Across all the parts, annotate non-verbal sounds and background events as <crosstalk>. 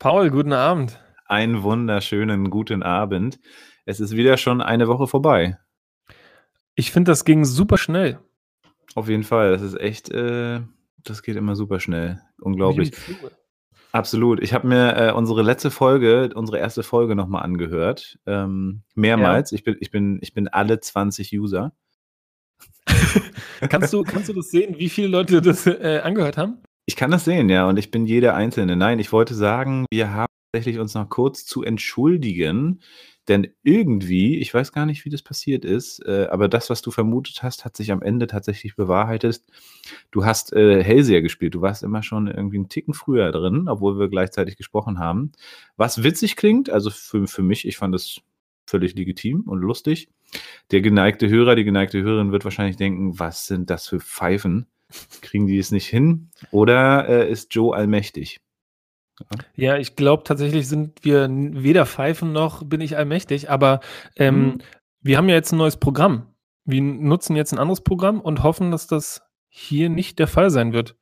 Paul, guten Abend. Einen wunderschönen guten Abend. Es ist wieder schon eine Woche vorbei. Ich finde, das ging super schnell. Auf jeden Fall. Das ist echt, äh, das geht immer super schnell. Unglaublich. Absolut. Ich habe mir äh, unsere letzte Folge, unsere erste Folge nochmal angehört. Ähm, mehrmals. Ja. Ich, bin, ich, bin, ich bin alle 20 User. <laughs> kannst, du, kannst du das sehen, wie viele Leute das äh, angehört haben? Ich kann das sehen, ja. Und ich bin jeder Einzelne. Nein, ich wollte sagen, wir haben tatsächlich uns noch kurz zu entschuldigen, denn irgendwie, ich weiß gar nicht, wie das passiert ist, äh, aber das, was du vermutet hast, hat sich am Ende tatsächlich bewahrheitet. Du hast äh, Hellseher gespielt. Du warst immer schon irgendwie einen Ticken früher drin, obwohl wir gleichzeitig gesprochen haben. Was witzig klingt, also für, für mich, ich fand es völlig legitim und lustig. Der geneigte Hörer, die geneigte Hörerin wird wahrscheinlich denken, was sind das für Pfeifen? Kriegen die es nicht hin? Oder äh, ist Joe allmächtig? Ja, ich glaube tatsächlich sind wir weder pfeifen noch bin ich allmächtig, aber ähm, mhm. wir haben ja jetzt ein neues Programm. Wir nutzen jetzt ein anderes Programm und hoffen, dass das hier nicht der Fall sein wird.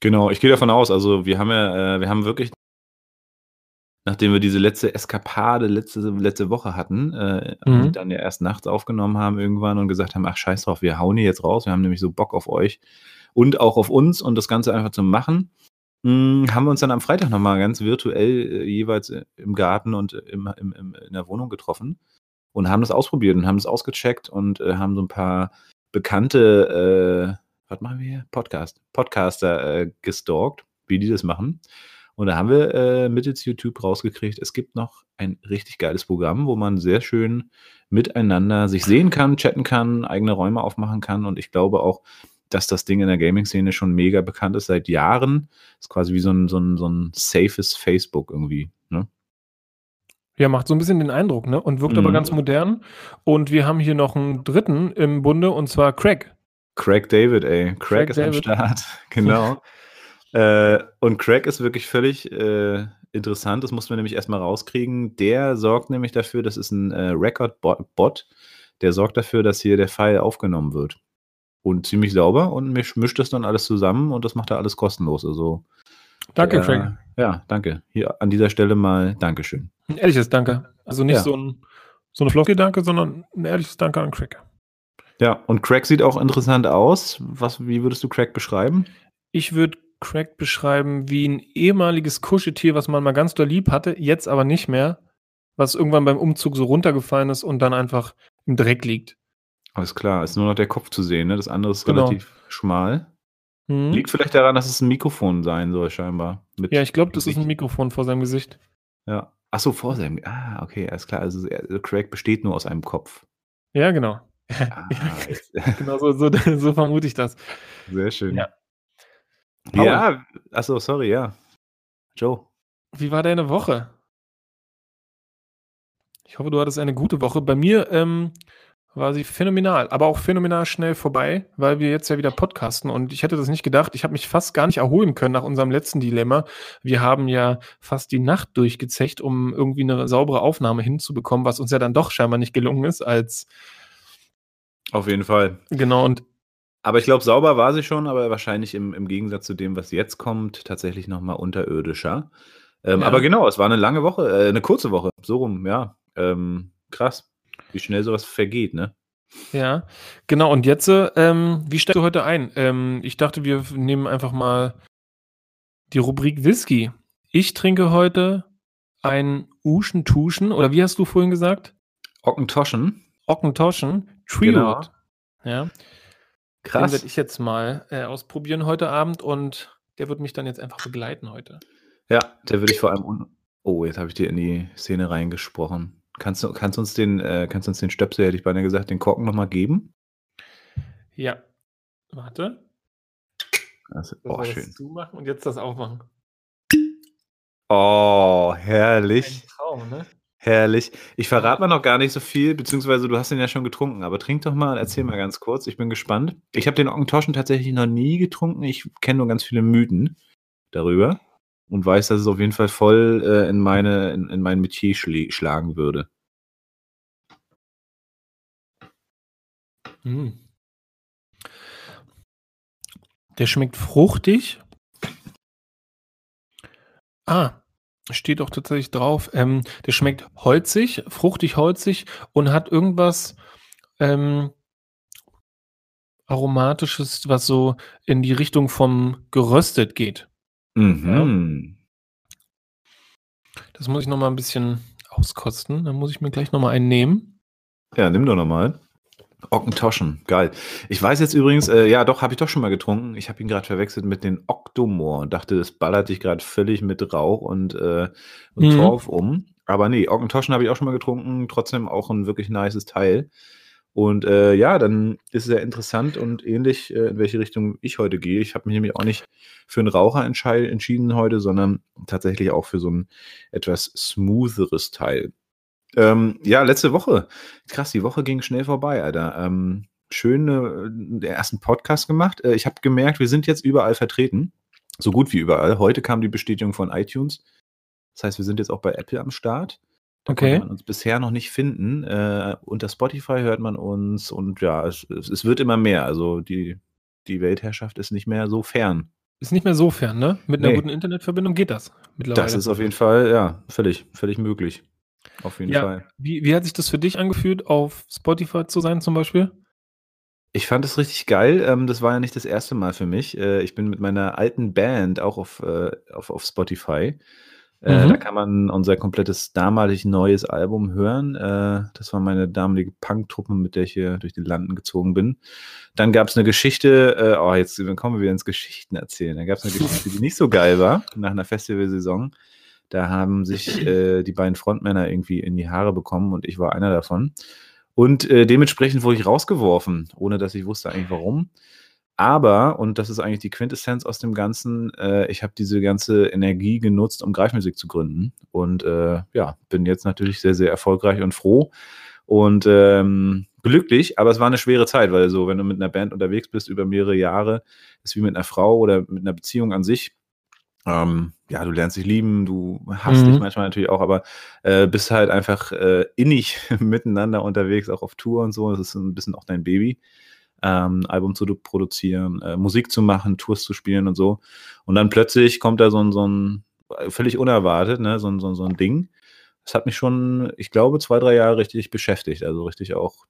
Genau, ich gehe davon aus. Also wir haben ja, äh, wir haben wirklich, nachdem wir diese letzte Eskapade letzte, letzte Woche hatten, äh, mhm. dann ja erst nachts aufgenommen haben irgendwann und gesagt haben, ach scheiß drauf, wir hauen hier jetzt raus, wir haben nämlich so Bock auf euch und auch auf uns und das Ganze einfach zu machen. Hm, haben wir uns dann am Freitag nochmal ganz virtuell äh, jeweils äh, im Garten und im, im, im, in der Wohnung getroffen und haben das ausprobiert und haben das ausgecheckt und äh, haben so ein paar bekannte, äh, was machen wir hier? Podcast, Podcaster äh, gestalkt, wie die das machen. Und da haben wir äh, mittels YouTube rausgekriegt, es gibt noch ein richtig geiles Programm, wo man sehr schön miteinander sich sehen kann, chatten kann, eigene Räume aufmachen kann. Und ich glaube auch, dass das Ding in der Gaming-Szene schon mega bekannt ist seit Jahren. Ist quasi wie so ein, so ein, so ein safes Facebook irgendwie. Ne? Ja, macht so ein bisschen den Eindruck, ne? Und wirkt mhm. aber ganz modern. Und wir haben hier noch einen dritten im Bunde und zwar Craig. Craig David, ey. Craig, Craig ist David. am Start. <laughs> Genau. Äh, und Craig ist wirklich völlig äh, interessant. Das mussten wir nämlich erstmal rauskriegen. Der sorgt nämlich dafür, das ist ein äh, Record-Bot, der sorgt dafür, dass hier der File aufgenommen wird und ziemlich sauber und misch, mischt das dann alles zusammen und das macht er alles kostenlos. Also Danke, Frank. Ja, danke. Hier an dieser Stelle mal Dankeschön. Ein ehrliches Danke. Also nicht ja. so, ein, so eine Floskel-Danke, sondern ein ehrliches Danke an Craig. Ja, und Craig sieht auch interessant aus. Was, wie würdest du Craig beschreiben? Ich würde Craig beschreiben wie ein ehemaliges Kuscheltier, was man mal ganz doll lieb hatte, jetzt aber nicht mehr, was irgendwann beim Umzug so runtergefallen ist und dann einfach im Dreck liegt. Alles klar, ist nur noch der Kopf zu sehen, ne? Das andere ist genau. relativ schmal. Mhm. Liegt vielleicht daran, dass es ein Mikrofon sein soll, scheinbar. ja, ich glaube, das ist ein Mikrofon vor seinem Gesicht. Ja. Achso, vor seinem. Ah, okay, alles klar. Also, also Craig besteht nur aus einem Kopf. Ja, genau. Ah, <laughs> genau, so, so, <laughs> so, vermute ich das. Sehr schön. Ja. Ja, achso, sorry, ja. Joe. Wie war deine Woche? Ich hoffe, du hattest eine gute Woche. Bei mir ähm, war sie phänomenal, aber auch phänomenal schnell vorbei, weil wir jetzt ja wieder podcasten und ich hätte das nicht gedacht. Ich habe mich fast gar nicht erholen können nach unserem letzten Dilemma. Wir haben ja fast die Nacht durchgezecht, um irgendwie eine saubere Aufnahme hinzubekommen, was uns ja dann doch scheinbar nicht gelungen ist als auf jeden Fall. Genau und aber ich glaube, sauber war sie schon, aber wahrscheinlich im, im Gegensatz zu dem, was jetzt kommt, tatsächlich nochmal unterirdischer. Ähm, ja. Aber genau, es war eine lange Woche, äh, eine kurze Woche, so rum, ja. Ähm, krass. Wie schnell sowas vergeht, ne? Ja, genau. Und jetzt, ähm, wie steigst du heute ein? Ähm, ich dachte, wir nehmen einfach mal die Rubrik Whisky. Ich trinke heute ein Uschen-Tuschen, oder wie hast du vorhin gesagt? Ockentoschen. Ockentoschen. Trio. Genau. Ja. Krass. Den werde ich jetzt mal äh, ausprobieren heute Abend und der wird mich dann jetzt einfach begleiten heute. Ja, der würde ich vor allem. Oh, jetzt habe ich dir in die Szene reingesprochen. Kannst du kannst uns den äh, kannst uns den Stöpsel, hätte ich beinahe gesagt, den Korken nochmal geben? Ja. Warte. Also, oh, schön. zumachen und jetzt das aufmachen. Oh, herrlich. Ein Traum, ne? Herrlich. Ich verrate mal noch gar nicht so viel, beziehungsweise du hast den ja schon getrunken, aber trink doch mal, erzähl mal ganz kurz. Ich bin gespannt. Ich habe den Ockentoschen tatsächlich noch nie getrunken. Ich kenne nur ganz viele Mythen darüber und weiß, dass es auf jeden Fall voll äh, in, meine, in, in mein Metier schl schlagen würde. Mm. Der schmeckt fruchtig. Ah, steht auch tatsächlich drauf, ähm, der schmeckt holzig, fruchtig holzig und hat irgendwas ähm, aromatisches, was so in die Richtung vom geröstet geht. Mhm. Ja. Das muss ich noch mal ein bisschen auskosten. Dann muss ich mir gleich noch mal einen nehmen. Ja, nimm doch noch mal. Ockentoschen, geil. Ich weiß jetzt übrigens, äh, ja, doch, habe ich doch schon mal getrunken. Ich habe ihn gerade verwechselt mit den Octomore und dachte, das ballert dich gerade völlig mit Rauch und, äh, und mhm. Torf um. Aber nee, Ockentoschen habe ich auch schon mal getrunken. Trotzdem auch ein wirklich nices Teil. Und äh, ja, dann ist es sehr interessant und ähnlich, äh, in welche Richtung ich heute gehe. Ich habe mich nämlich auch nicht für einen Raucher entschieden heute, sondern tatsächlich auch für so ein etwas smootheres Teil. Ähm, ja, letzte Woche. Krass, die Woche ging schnell vorbei, Alter. Ähm, schön äh, den ersten Podcast gemacht. Äh, ich habe gemerkt, wir sind jetzt überall vertreten. So gut wie überall. Heute kam die Bestätigung von iTunes. Das heißt, wir sind jetzt auch bei Apple am Start. Da okay. konnte man uns bisher noch nicht finden. Äh, unter Spotify hört man uns und ja, es, es, wird immer mehr. Also die, die Weltherrschaft ist nicht mehr so fern. Ist nicht mehr so fern, ne? Mit einer nee. guten Internetverbindung geht das mittlerweile. Das ist auf jeden Fall, ja, völlig, völlig möglich. Auf jeden ja, Fall. Wie, wie hat sich das für dich angefühlt, auf Spotify zu sein zum Beispiel? Ich fand es richtig geil. Ähm, das war ja nicht das erste Mal für mich. Äh, ich bin mit meiner alten Band auch auf, äh, auf, auf Spotify. Äh, mhm. Da kann man unser komplettes damalig neues Album hören. Das war meine damalige Punk-Truppe, mit der ich hier durch die Landen gezogen bin. Dann gab es eine Geschichte, oh, jetzt kommen wir wieder ins Geschichten erzählen. Da gab es eine Geschichte, die nicht so geil war, nach einer Festivalsaison. Da haben <clears throat> sich äh, die beiden Frontmänner irgendwie in die Haare bekommen und ich war einer davon. Und äh, dementsprechend wurde ich rausgeworfen, ohne dass ich wusste eigentlich warum. Aber, und das ist eigentlich die Quintessenz aus dem Ganzen, äh, ich habe diese ganze Energie genutzt, um Greifmusik zu gründen. Und äh, ja, bin jetzt natürlich sehr, sehr erfolgreich und froh und ähm, glücklich. Aber es war eine schwere Zeit, weil so, wenn du mit einer Band unterwegs bist über mehrere Jahre, ist wie mit einer Frau oder mit einer Beziehung an sich ähm, ja, du lernst dich lieben, du hast mhm. dich manchmal natürlich auch, aber äh, bist halt einfach äh, innig <laughs> miteinander unterwegs, auch auf Tour und so. Das ist ein bisschen auch dein Baby. Ähm, Album zu produzieren, äh, Musik zu machen, Tours zu spielen und so. Und dann plötzlich kommt da so ein, so ein völlig unerwartet, ne, so ein, so, so ein Ding. Das hat mich schon, ich glaube, zwei, drei Jahre richtig beschäftigt, also richtig auch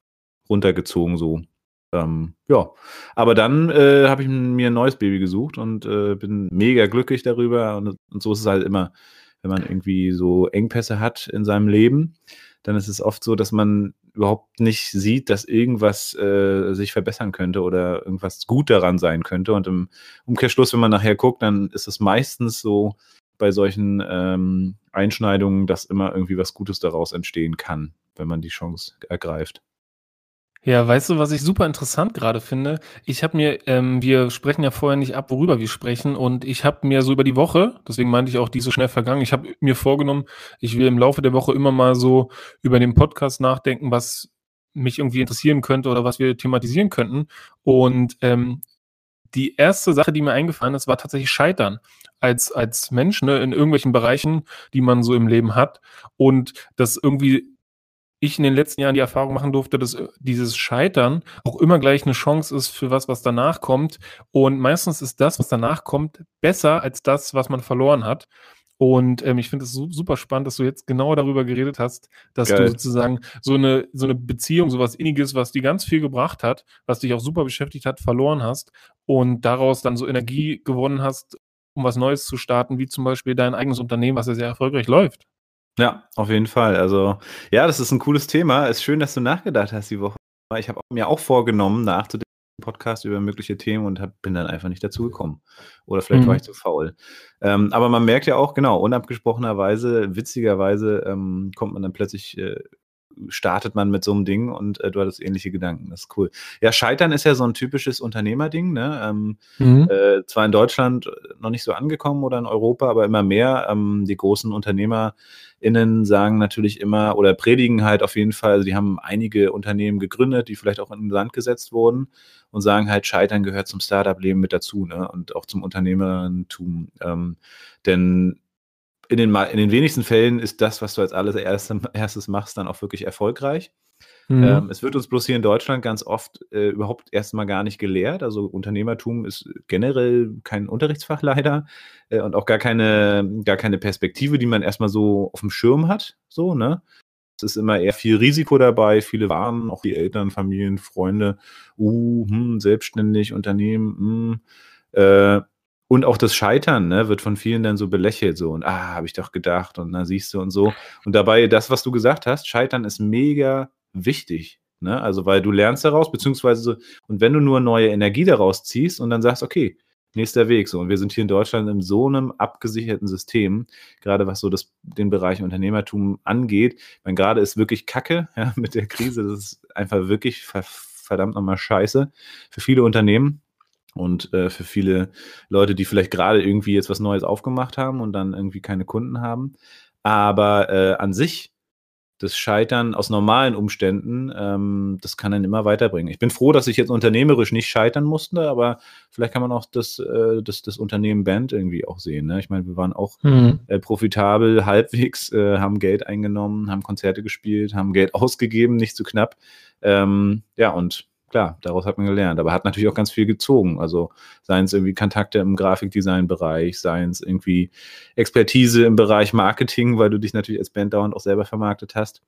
runtergezogen so. Ähm, ja, aber dann äh, habe ich mir ein neues Baby gesucht und äh, bin mega glücklich darüber. Und, und, so ist es halt immer, wenn man irgendwie so Engpässe hat in seinem Leben, dann ist es oft so, dass man überhaupt nicht sieht, dass irgendwas äh, sich verbessern könnte oder irgendwas gut daran sein könnte. Und im Umkehrschluss, wenn man nachher guckt, dann ist es meistens so bei solchen ähm, Einschneidungen, dass immer irgendwie was Gutes daraus entstehen kann, wenn man die Chance ergreift. Ja, weißt du, was ich super interessant gerade finde? Ich habe mir, ähm, wir sprechen ja vorher nicht ab, worüber wir sprechen, und ich habe mir so über die Woche, deswegen meinte ich auch, die so schnell vergangen, ich habe mir vorgenommen, ich will im Laufe der Woche immer mal so über den Podcast nachdenken, was mich irgendwie interessieren könnte oder was wir thematisieren könnten. Und ähm, die erste Sache, die mir eingefallen ist, war tatsächlich Scheitern als, als Mensch ne, in irgendwelchen Bereichen, die man so im Leben hat. Und das irgendwie ich in den letzten Jahren die Erfahrung machen durfte, dass äh, dieses Scheitern auch immer gleich eine Chance ist für was, was danach kommt. Und meistens ist das, was danach kommt, besser als das, was man verloren hat. Und ähm, ich finde es super spannend, dass du jetzt genau darüber geredet hast, dass Geil. du sozusagen so eine, so eine Beziehung, sowas Inniges, was dir ganz viel gebracht hat, was dich auch super beschäftigt hat, verloren hast und daraus dann so Energie gewonnen hast, um was Neues zu starten, wie zum Beispiel dein eigenes Unternehmen, was ja sehr erfolgreich läuft. Ja, auf jeden Fall. Also, ja, das ist ein cooles Thema. Es ist schön, dass du nachgedacht hast die Woche. Ich habe mir auch vorgenommen, nachzudenken Podcast über mögliche Themen und hab, bin dann einfach nicht dazu gekommen. Oder vielleicht mhm. war ich zu faul. Ähm, aber man merkt ja auch, genau, unabgesprochenerweise, witzigerweise ähm, kommt man dann plötzlich äh, startet man mit so einem Ding und äh, du hattest ähnliche Gedanken. Das ist cool. Ja, Scheitern ist ja so ein typisches Unternehmerding. Ne? Ähm, mhm. äh, zwar in Deutschland noch nicht so angekommen oder in Europa, aber immer mehr. Ähm, die großen UnternehmerInnen sagen natürlich immer oder predigen halt auf jeden Fall, also die haben einige Unternehmen gegründet, die vielleicht auch in Land gesetzt wurden und sagen halt, Scheitern gehört zum Startup-Leben mit dazu ne? und auch zum Unternehmertum. Ähm, denn in den, in den wenigsten Fällen ist das, was du als alles erstes machst, dann auch wirklich erfolgreich. Mhm. Ähm, es wird uns bloß hier in Deutschland ganz oft äh, überhaupt erstmal gar nicht gelehrt. Also Unternehmertum ist generell kein Unterrichtsfach leider äh, und auch gar keine, gar keine Perspektive, die man erstmal so auf dem Schirm hat. So, ne? Es ist immer eher viel Risiko dabei, viele warnen, auch die Eltern, Familien, Freunde, uh, hm, selbstständig, Unternehmen, hm, äh, und auch das Scheitern ne, wird von vielen dann so belächelt so und ah, habe ich doch gedacht und dann siehst du und so. Und dabei, das, was du gesagt hast, Scheitern ist mega wichtig. Ne? Also, weil du lernst daraus, beziehungsweise und wenn du nur neue Energie daraus ziehst und dann sagst, okay, nächster Weg so. Und wir sind hier in Deutschland in so einem abgesicherten System, gerade was so das, den Bereich Unternehmertum angeht. Meine, gerade ist wirklich Kacke <laughs> ja, mit der Krise. Das ist einfach wirklich verdammt nochmal scheiße für viele Unternehmen. Und äh, für viele Leute, die vielleicht gerade irgendwie jetzt was Neues aufgemacht haben und dann irgendwie keine Kunden haben. Aber äh, an sich, das Scheitern aus normalen Umständen, ähm, das kann dann immer weiterbringen. Ich bin froh, dass ich jetzt unternehmerisch nicht scheitern musste, aber vielleicht kann man auch das, äh, das, das Unternehmen Band irgendwie auch sehen. Ne? Ich meine, wir waren auch mhm. äh, profitabel, halbwegs, äh, haben Geld eingenommen, haben Konzerte gespielt, haben Geld <laughs> ausgegeben, nicht zu knapp. Ähm, ja, und klar, daraus hat man gelernt, aber hat natürlich auch ganz viel gezogen. Also seien es irgendwie Kontakte im Grafikdesign-Bereich, seien es irgendwie Expertise im Bereich Marketing, weil du dich natürlich als Band dauernd auch selber vermarktet hast.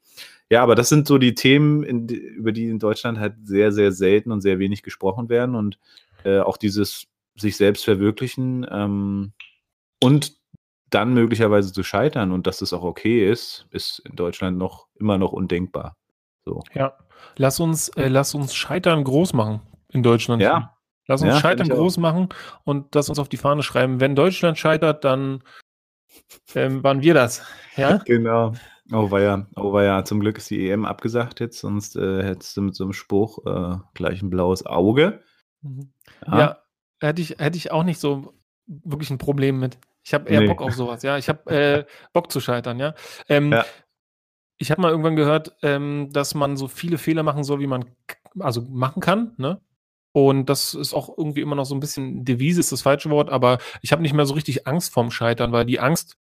Ja, aber das sind so die Themen, in, über die in Deutschland halt sehr, sehr selten und sehr wenig gesprochen werden und äh, auch dieses sich selbst verwirklichen ähm, und dann möglicherweise zu scheitern und dass es auch okay ist, ist in Deutschland noch immer noch undenkbar. So. Ja, lass uns, äh, lass uns Scheitern groß machen in Deutschland. Ja. Lass uns ja, Scheitern groß machen und das uns auf die Fahne schreiben. Wenn Deutschland scheitert, dann ähm, waren wir das. Ja? <laughs> Genau. Oh ja, oh ja. Zum Glück ist die EM abgesagt jetzt, sonst äh, hättest du mit so einem Spruch äh, gleich ein blaues Auge. Mhm. Ja. ja, hätte ich, hätte ich auch nicht so wirklich ein Problem mit. Ich habe eher nee. Bock auf sowas, ja. Ich habe äh, Bock zu scheitern, ja. Ähm, ja ich habe mal irgendwann gehört, ähm, dass man so viele Fehler machen soll, wie man also machen kann, ne? Und das ist auch irgendwie immer noch so ein bisschen Devise, ist das falsche Wort, aber ich habe nicht mehr so richtig Angst vorm Scheitern, weil die Angst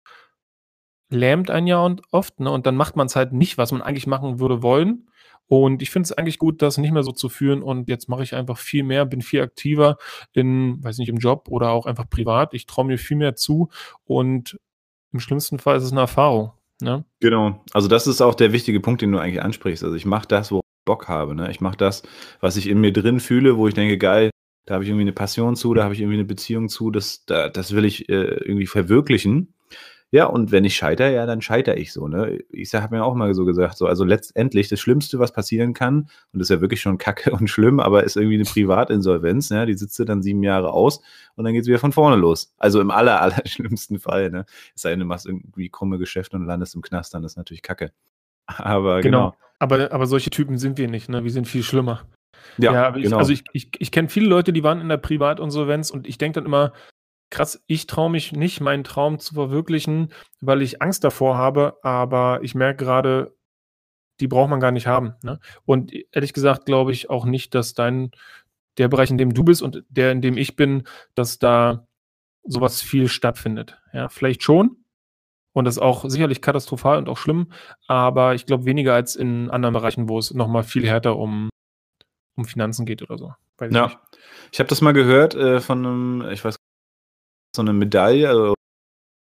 lähmt einen ja und oft, ne? Und dann macht man es halt nicht, was man eigentlich machen würde wollen. Und ich finde es eigentlich gut, das nicht mehr so zu führen. Und jetzt mache ich einfach viel mehr, bin viel aktiver in, weiß nicht, im Job oder auch einfach privat. Ich traue mir viel mehr zu und im schlimmsten Fall ist es eine Erfahrung. Ne? Genau. Also das ist auch der wichtige Punkt, den du eigentlich ansprichst. Also ich mache das, wo ich Bock habe. Ne? Ich mache das, was ich in mir drin fühle, wo ich denke, geil, da habe ich irgendwie eine Passion zu, da habe ich irgendwie eine Beziehung zu, das, da, das will ich äh, irgendwie verwirklichen. Ja, und wenn ich scheitere, ja, dann scheitere ich so. Ne? Ich habe mir auch mal so gesagt, so, also letztendlich das Schlimmste, was passieren kann, und das ist ja wirklich schon kacke und schlimm, aber ist irgendwie eine Privatinsolvenz, ne? die sitzt dann sieben Jahre aus und dann geht es wieder von vorne los. Also im aller, <laughs> aller schlimmsten Fall. Ne? Es sei denn, du machst irgendwie krumme Geschäfte und landest im Knast, dann ist natürlich kacke. Aber genau. genau. Aber, aber solche Typen sind wir nicht, ne? Wir sind viel schlimmer. Ja, ja ich, genau. Also ich, ich, ich kenne viele Leute, die waren in der Privatinsolvenz und ich denke dann immer, krass, ich traue mich nicht, meinen Traum zu verwirklichen, weil ich Angst davor habe, aber ich merke gerade, die braucht man gar nicht haben. Ne? Und ehrlich gesagt glaube ich auch nicht, dass dein, der Bereich, in dem du bist und der, in dem ich bin, dass da sowas viel stattfindet. Ja, vielleicht schon. Und das ist auch sicherlich katastrophal und auch schlimm, aber ich glaube weniger als in anderen Bereichen, wo es nochmal viel härter um, um Finanzen geht oder so. Weiß ja. Ich, ich habe das mal gehört äh, von einem, ich weiß so eine Medaille, also,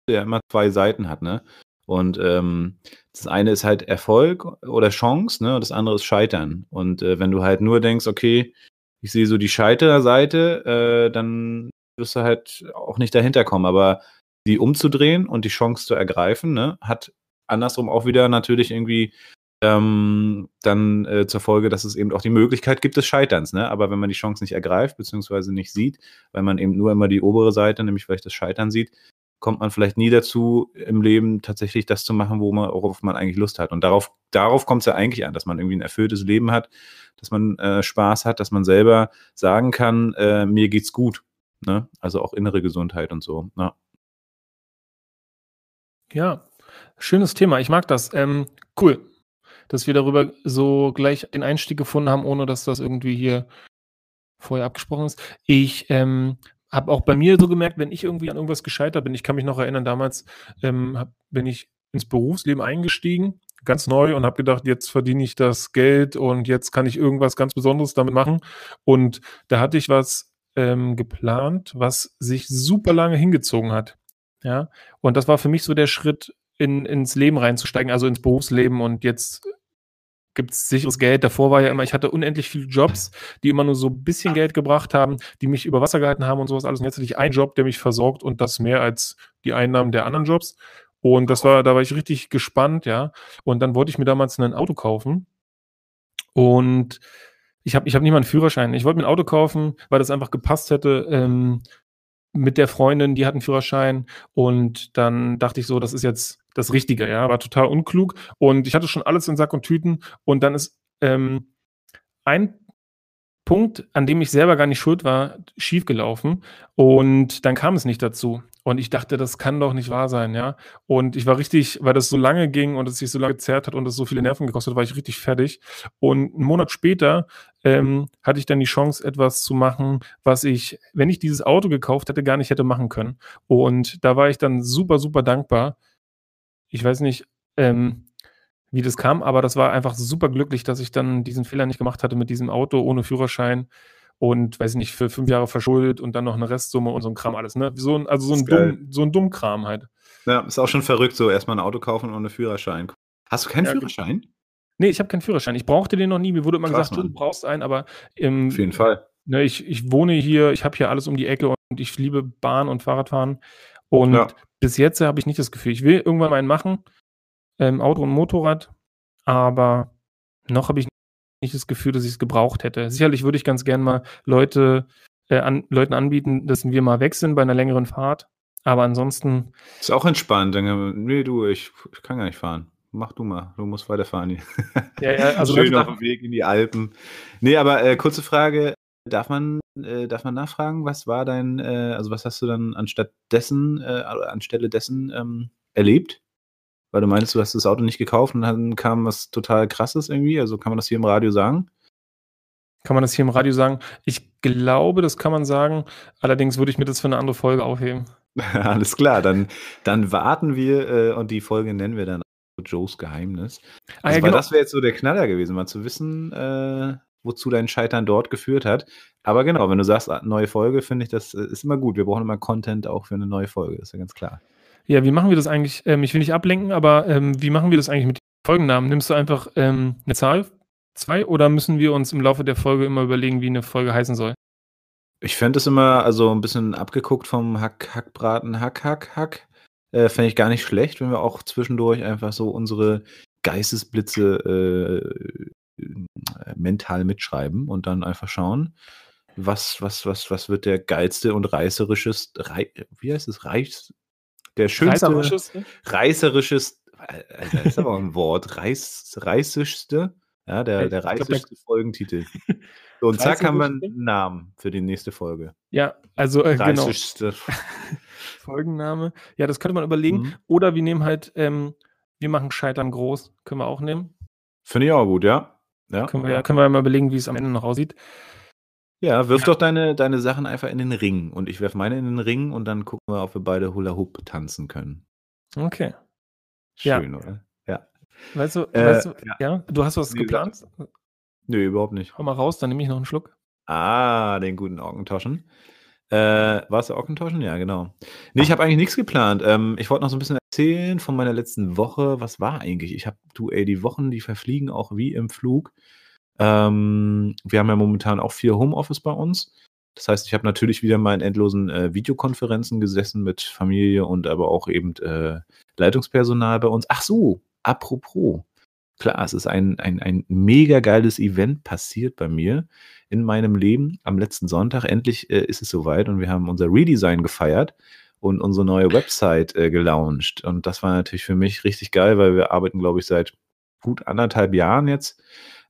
der immer zwei Seiten hat, ne? Und ähm, das eine ist halt Erfolg oder Chance, ne? Und das andere ist Scheitern. Und äh, wenn du halt nur denkst, okay, ich sehe so die Scheiterseite, äh, dann wirst du halt auch nicht dahinter kommen. Aber die umzudrehen und die Chance zu ergreifen, ne, hat andersrum auch wieder natürlich irgendwie ähm, dann äh, zur Folge, dass es eben auch die Möglichkeit gibt des Scheiterns. Ne? Aber wenn man die Chance nicht ergreift, beziehungsweise nicht sieht, weil man eben nur immer die obere Seite, nämlich vielleicht das Scheitern sieht, kommt man vielleicht nie dazu, im Leben tatsächlich das zu machen, worauf man eigentlich Lust hat. Und darauf, darauf kommt es ja eigentlich an, dass man irgendwie ein erfülltes Leben hat, dass man äh, Spaß hat, dass man selber sagen kann, äh, mir geht's gut. Ne? Also auch innere Gesundheit und so. Ja. ja, schönes Thema. Ich mag das. Ähm, cool dass wir darüber so gleich den Einstieg gefunden haben, ohne dass das irgendwie hier vorher abgesprochen ist. Ich ähm, habe auch bei mir so gemerkt, wenn ich irgendwie an irgendwas gescheitert bin, ich kann mich noch erinnern, damals ähm, hab, bin ich ins Berufsleben eingestiegen, ganz neu und habe gedacht, jetzt verdiene ich das Geld und jetzt kann ich irgendwas ganz Besonderes damit machen. Und da hatte ich was ähm, geplant, was sich super lange hingezogen hat. Ja, und das war für mich so der Schritt, in, ins Leben reinzusteigen, also ins Berufsleben und jetzt gibt es sicheres Geld. Davor war ja immer, ich hatte unendlich viele Jobs, die immer nur so ein bisschen Geld gebracht haben, die mich über Wasser gehalten haben und sowas alles. Und jetzt hatte ich einen Job, der mich versorgt und das mehr als die Einnahmen der anderen Jobs. Und das war, da war ich richtig gespannt, ja. Und dann wollte ich mir damals ein Auto kaufen. Und ich habe ich hab nicht mal einen Führerschein. Ich wollte mir ein Auto kaufen, weil das einfach gepasst hätte. Ähm, mit der Freundin, die hat einen Führerschein und dann dachte ich so, das ist jetzt das Richtige, ja, war total unklug und ich hatte schon alles in Sack und Tüten und dann ist ähm, ein Punkt, an dem ich selber gar nicht schuld war, schiefgelaufen und dann kam es nicht dazu. Und ich dachte, das kann doch nicht wahr sein, ja. Und ich war richtig, weil das so lange ging und es sich so lange gezerrt hat und es so viele Nerven gekostet hat, war ich richtig fertig. Und einen Monat später ähm, hatte ich dann die Chance, etwas zu machen, was ich, wenn ich dieses Auto gekauft hätte, gar nicht hätte machen können. Und da war ich dann super, super dankbar. Ich weiß nicht, ähm, wie das kam, aber das war einfach super glücklich, dass ich dann diesen Fehler nicht gemacht hatte mit diesem Auto ohne Führerschein und weiß ich nicht, für fünf Jahre verschuldet und dann noch eine Restsumme und so ein Kram alles, ne? So ein, also so ein, dumm, so ein Dummkram halt. Ja, ist auch schon verrückt, so erstmal ein Auto kaufen ohne Führerschein. Hast du keinen ja, Führerschein? Nee, ich habe keinen Führerschein. Ich brauchte den noch nie. Mir wurde immer Krass, gesagt, du brauchst einen, aber im, Auf jeden Fall. Ne, ich, ich wohne hier, ich habe hier alles um die Ecke und ich liebe Bahn und Fahrradfahren. Und ja. Bis jetzt habe ich nicht das Gefühl, ich will irgendwann mal einen machen. Ähm, Auto und Motorrad, aber noch habe ich nicht das Gefühl, dass ich es gebraucht hätte. Sicherlich würde ich ganz gern mal Leute, äh, an, Leuten anbieten, dass wir mal weg sind bei einer längeren Fahrt. Aber ansonsten. Ist auch entspannt. Nee, du, ich, ich kann gar nicht fahren. Mach du mal, du musst weiterfahren hier. Ja, ja, <laughs> also Schön auf dem Weg in die Alpen. Nee, aber äh, kurze Frage. Darf man, äh, darf man nachfragen, was war dein, äh, also was hast du dann anstatt dessen, äh, anstelle dessen ähm, erlebt? Weil du meinst, du hast das Auto nicht gekauft und dann kam was total krasses irgendwie. Also kann man das hier im Radio sagen? Kann man das hier im Radio sagen? Ich glaube, das kann man sagen. Allerdings würde ich mir das für eine andere Folge aufheben. <laughs> Alles klar, dann, dann warten wir äh, und die Folge nennen wir dann Joes Geheimnis. Ah, also, ja, genau. das wäre jetzt so der Knaller gewesen, mal zu wissen, äh, wozu dein Scheitern dort geführt hat. Aber genau, wenn du sagst, neue Folge, finde ich, das äh, ist immer gut. Wir brauchen immer Content auch für eine neue Folge, ist ja ganz klar. Ja, wie machen wir das eigentlich? Ähm, ich will nicht ablenken, aber ähm, wie machen wir das eigentlich mit den Folgennamen? Nimmst du einfach ähm, eine Zahl, zwei, oder müssen wir uns im Laufe der Folge immer überlegen, wie eine Folge heißen soll? Ich fände es immer, also ein bisschen abgeguckt vom Hack, Hackbraten, Hack, Hack, Hack. Äh, fände ich gar nicht schlecht, wenn wir auch zwischendurch einfach so unsere Geistesblitze äh, mental mitschreiben und dann einfach schauen, was, was, was, was wird der geilste und reißerisches, rei, wie heißt es, reichs, der schönste, reißerisches, reißerisches also das ist aber ein Wort, reiß, reißischste, ja, der, der reißischste Folgentitel. <laughs> und zack haben wir einen Namen für die nächste Folge. Ja, also äh, genau. <laughs> Folgenname. Ja, das könnte man überlegen. Mhm. Oder wir nehmen halt, ähm, wir machen Scheitern groß. Können wir auch nehmen. Finde ich auch gut, ja. Ja. Können, wir, ja, können wir mal überlegen, wie es am Ende noch aussieht. Ja, wirf ja. doch deine, deine Sachen einfach in den Ring und ich werfe meine in den Ring und dann gucken wir, ob wir beide Hula Hoop tanzen können. Okay. Schön, ja. oder? Ja. Weißt du, äh, weißt du ja. du hast was Wie geplant? Nö, überhaupt nicht. Hau mal raus, dann nehme ich noch einen Schluck. Ah, den guten Augentoschen. Äh, war es der Augentoschen? Ja, genau. Nee, ich habe eigentlich nichts geplant. Ähm, ich wollte noch so ein bisschen erzählen von meiner letzten Woche. Was war eigentlich? Ich habe, du, ey, die Wochen, die verfliegen auch wie im Flug. Ähm, wir haben ja momentan auch viel Homeoffice bei uns. Das heißt, ich habe natürlich wieder mal in endlosen äh, Videokonferenzen gesessen mit Familie und aber auch eben äh, Leitungspersonal bei uns. Ach so, apropos. Klar, es ist ein, ein, ein mega geiles Event passiert bei mir in meinem Leben am letzten Sonntag. Endlich äh, ist es soweit und wir haben unser Redesign gefeiert und unsere neue Website äh, gelauncht. Und das war natürlich für mich richtig geil, weil wir arbeiten, glaube ich, seit gut anderthalb Jahren jetzt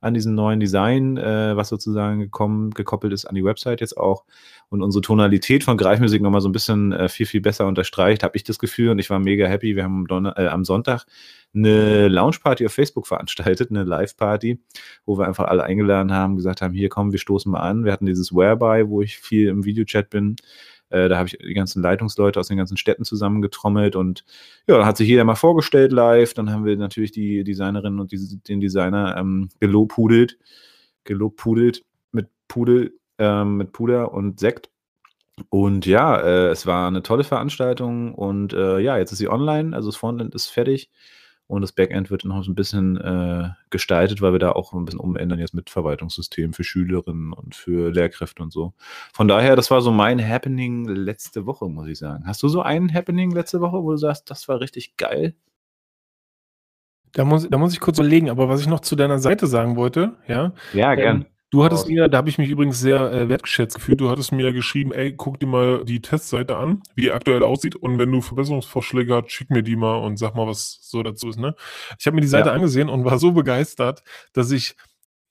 an diesem neuen Design, äh, was sozusagen gekommen, gekoppelt ist an die Website jetzt auch und unsere Tonalität von Greifmusik nochmal so ein bisschen äh, viel, viel besser unterstreicht, habe ich das Gefühl und ich war mega happy. Wir haben am, äh, am Sonntag eine Lounge-Party auf Facebook veranstaltet, eine Live-Party, wo wir einfach alle eingeladen haben, gesagt haben, hier kommen, wir stoßen mal an. Wir hatten dieses Whereby, wo ich viel im Videochat bin, Äh, da habe ich die ganzen Leitungsleute aus den ganzen Städten zusammengetrommelt und ja, dann hat sich jeder mal vorgestellt live. Dann haben wir natürlich die Designerin und die, den Designer ähm, gelobpudelt, gelobpudelt mit Pudel, ähm, mit Puder und Sekt. Und ja, äh, es war eine tolle Veranstaltung und äh, ja, jetzt ist sie online, also das Frontend ist fertig und das Backend wird noch so ein bisschen äh, gestaltet, weil wir da auch ein bisschen umändern jetzt mit Verwaltungssystemen für Schülerinnen und für Lehrkräfte und so. Von daher, das war so mein Happening letzte Woche, muss ich sagen. Hast du so einen Happening letzte Woche, wo du sagst, das war richtig geil? Da muss, da muss ich kurz überlegen, aber was ich noch zu deiner Seite sagen wollte, ja. Ja, gern. Ähm, Du hattest mir, da habe ich mich übrigens sehr äh, wertgeschätzt gefühlt, du hattest mir geschrieben, ey, guck dir mal die Testseite an, wie die aktuell aussieht und wenn du Verbesserungsvorschläge hast, schick mir die mal und sag mal, was so dazu ist, ne? Ich habe mir die Seite ja. angesehen und war so begeistert, dass ich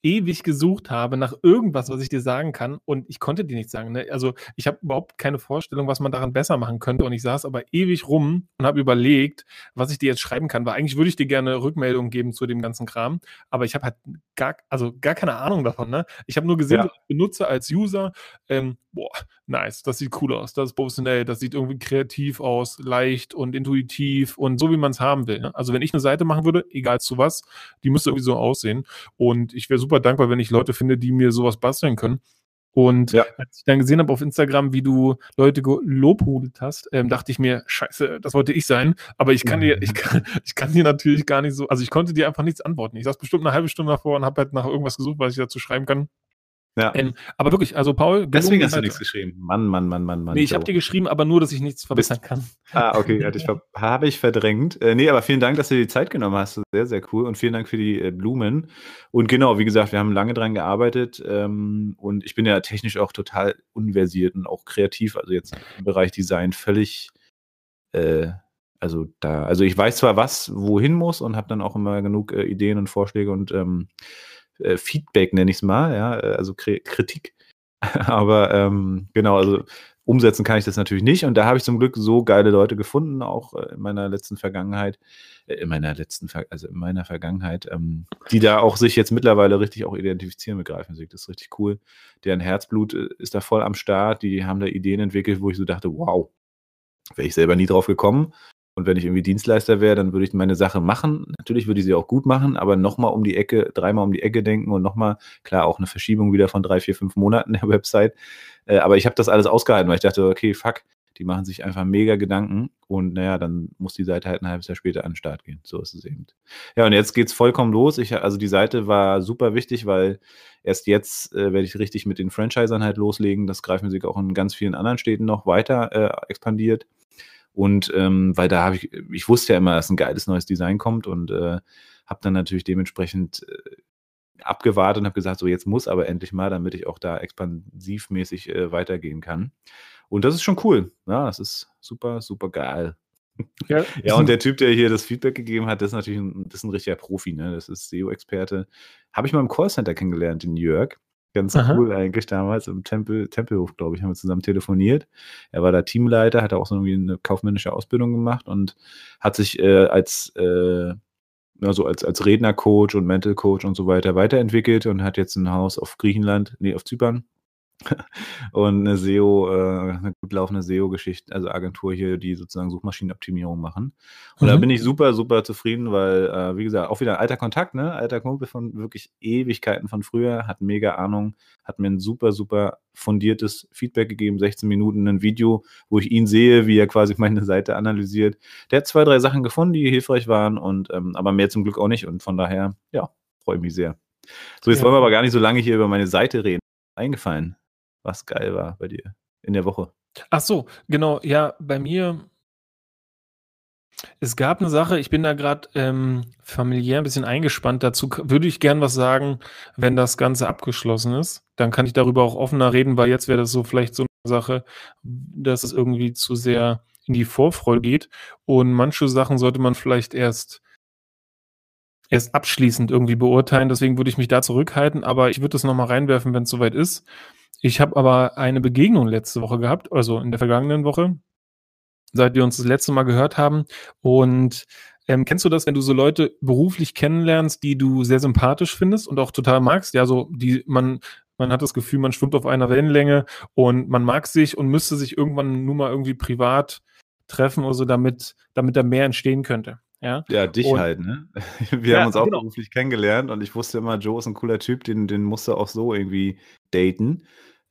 ewig gesucht habe nach irgendwas, was ich dir sagen kann und ich konnte dir nicht sagen. Ne? Also ich habe überhaupt keine Vorstellung, was man daran besser machen könnte und ich saß aber ewig rum und habe überlegt, was ich dir jetzt schreiben kann, weil eigentlich würde ich dir gerne Rückmeldungen geben zu dem ganzen Kram, aber ich habe halt gar, also gar keine Ahnung davon. Ne? Ich habe nur gesehen, ja. ich benutze als User, ähm, boah, nice, das sieht cool aus, das ist professionell, das sieht irgendwie kreativ aus, leicht und intuitiv und so, wie man es haben will. Ne? Also wenn ich eine Seite machen würde, egal zu was, die müsste irgendwie so aussehen und ich wäre super dankbar, wenn ich Leute finde, die mir sowas basteln können. Und ja. als ich dann gesehen habe auf Instagram, wie du Leute gelobhudelt hast, ähm, dachte ich mir, scheiße, das wollte ich sein. Aber ich kann dir, ich kann, <laughs> ich kann dir natürlich gar nicht so, also ich konnte dir einfach nichts antworten. Ich saß bestimmt eine halbe Stunde davor und habe halt nach irgendwas gesucht, was ich dazu schreiben kann. Ja. Ähm, aber wirklich, also Paul. Deswegen hast du nichts geschrieben. Mann, Mann, Mann, Mann, Mann. Nee, ich habe dir geschrieben, aber nur, dass ich nichts verbessern kann. Ah, okay, hatte ich <laughs> habe ich verdrängt. Äh, nee, aber vielen Dank, dass du dir die Zeit genommen hast. Sehr, sehr cool. Und vielen Dank für die äh, Blumen. Und genau, wie gesagt, wir haben lange dran gearbeitet. Ähm, und ich bin ja technisch auch total unversiert und auch kreativ. Also jetzt im Bereich Design völlig. Äh, also da, also ich weiß zwar, was wohin muss und habe dann auch immer genug äh, Ideen und Vorschläge und ähm, äh, Feedback, nenne ich es mal, ja, äh, also Kritik. <laughs> Aber ähm, genau, also umsetzen kann ich das natürlich nicht. Und da habe ich zum Glück so geile Leute gefunden, auch äh, in meiner letzten Vergangenheit, äh, in meiner letzten, Ver also in meiner Vergangenheit, ähm, die da auch sich jetzt mittlerweile richtig auch identifizieren mit Greifmusik. Das ist richtig cool. Deren Herzblut ist da voll am Start. Die haben da Ideen entwickelt, wo ich so dachte, wow, wäre ich selber nie drauf gekommen. Und wenn ich irgendwie Dienstleister wäre, dann würde ich meine Sache machen. Natürlich würde ich sie auch gut machen, aber nochmal um die Ecke, dreimal um die Ecke denken und nochmal, klar, auch eine Verschiebung wieder von drei, vier, fünf Monaten der <laughs> Website. Äh, aber ich habe das alles ausgehalten, weil ich dachte, okay, fuck, die machen sich einfach mega Gedanken und naja, dann muss die Seite halt ein halbes Jahr später an den Start gehen. So ist es eben. Ja, und jetzt geht's vollkommen los. Ich, also die Seite war super wichtig, weil erst jetzt äh, werde ich richtig mit den Franchisern halt loslegen. Das greifen sich auch in ganz vielen anderen Städten noch weiter äh, expandiert. Und ähm, weil da habe ich, ich wusste ja immer, dass ein geiles neues Design kommt und äh, habe dann natürlich dementsprechend äh, abgewartet und habe gesagt, so jetzt muss aber endlich mal, damit ich auch da expansivmäßig äh, weitergehen kann. Und das ist schon cool. Ja, das ist super, super geil. <laughs> Ja, ja, und der Typ, der hier das Feedback gegeben hat, das ist natürlich ein, das ist ein richtiger Profi, ne? Das ist SEO-Experte. Habe ich mal im Callcenter kennengelernt in New York. Ganz Aha. cool eigentlich damals im Tempel, Tempelhof, glaube ich, haben wir zusammen telefoniert. Er war da Teamleiter, hat auch so irgendwie eine kaufmännische Ausbildung gemacht und hat sich äh, als äh, also als, als Rednercoach und Mental Coach und so weiter weiterentwickelt und hat jetzt ein Haus auf Griechenland, nee, auf Zypern und eine SEO, äh, eine gut laufende SEO-Geschichte, also Agentur hier, die sozusagen Suchmaschinenoptimierung machen. Und mhm. da bin ich super, super zufrieden, weil, äh, wie gesagt, auch wieder ein alter Kontakt, ne? Alter Kumpel von wirklich Ewigkeiten von früher, hat mega Ahnung, hat mir ein super, super fundiertes Feedback gegeben, 16 Minuten ein Video, wo ich ihn sehe, wie er quasi meine Seite analysiert. Der hat zwei, drei Sachen gefunden, die hilfreich waren und ähm, aber mehr zum Glück auch nicht. Und von daher, ja, freue ich mich sehr. So, jetzt ja. wollen wir aber gar nicht so lange hier über meine Seite reden. Eingefallen was geil war bei dir in der Woche. Ach so, genau. Ja, bei mir. Es gab eine Sache, ich bin da gerade ähm, familiär ein bisschen eingespannt. Dazu würde ich gern was sagen, wenn das Ganze abgeschlossen ist. Dann kann ich darüber auch offener reden, weil jetzt wäre das so vielleicht so eine Sache, dass es irgendwie zu sehr in die Vorfreude geht. Und manche Sachen sollte man vielleicht erst erst abschließend irgendwie beurteilen. Deswegen würde ich mich da zurückhalten, aber ich würde das nochmal reinwerfen, wenn es soweit ist. Ich habe aber eine Begegnung letzte Woche gehabt, also in der vergangenen Woche, seit wir uns das letzte Mal gehört haben. Und ähm, kennst du das, wenn du so Leute beruflich kennenlernst, die du sehr sympathisch findest und auch total magst? Ja, so die man Man hat das Gefühl, man schwimmt auf einer Wellenlänge und man mag sich und müsste sich irgendwann nur mal irgendwie privat treffen oder so, damit, damit da mehr entstehen könnte. Ja, ja dich und, halt, ne? <laughs> Wir ja, haben uns auch genau. beruflich kennengelernt und ich wusste immer, Joe ist ein cooler Typ, den, den musst du auch so irgendwie daten.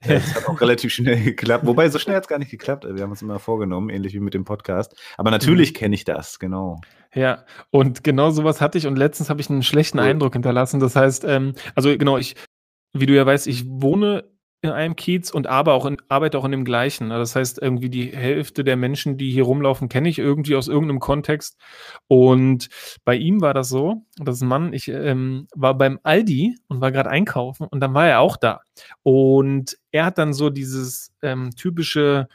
Das hat auch relativ schnell geklappt. Wobei, so schnell hat es gar nicht geklappt. Wir haben uns immer vorgenommen, ähnlich wie mit dem Podcast. Aber natürlich mhm. kenne ich das, genau. Ja, und genau sowas hatte ich und letztens habe ich einen schlechten cool. Eindruck hinterlassen. Das heißt, ähm, also genau, ich, wie du ja weißt, ich wohne in einem Kiez und aber auch in, arbeite auch in dem gleichen. Das heißt, irgendwie die Hälfte der Menschen, die hier rumlaufen, kenne ich irgendwie aus irgendeinem Kontext. Und bei ihm war das so, das ist ein Mann, ich ähm, war beim Aldi und war gerade einkaufen und dann war er auch da. Und er hat dann so dieses ähm, typische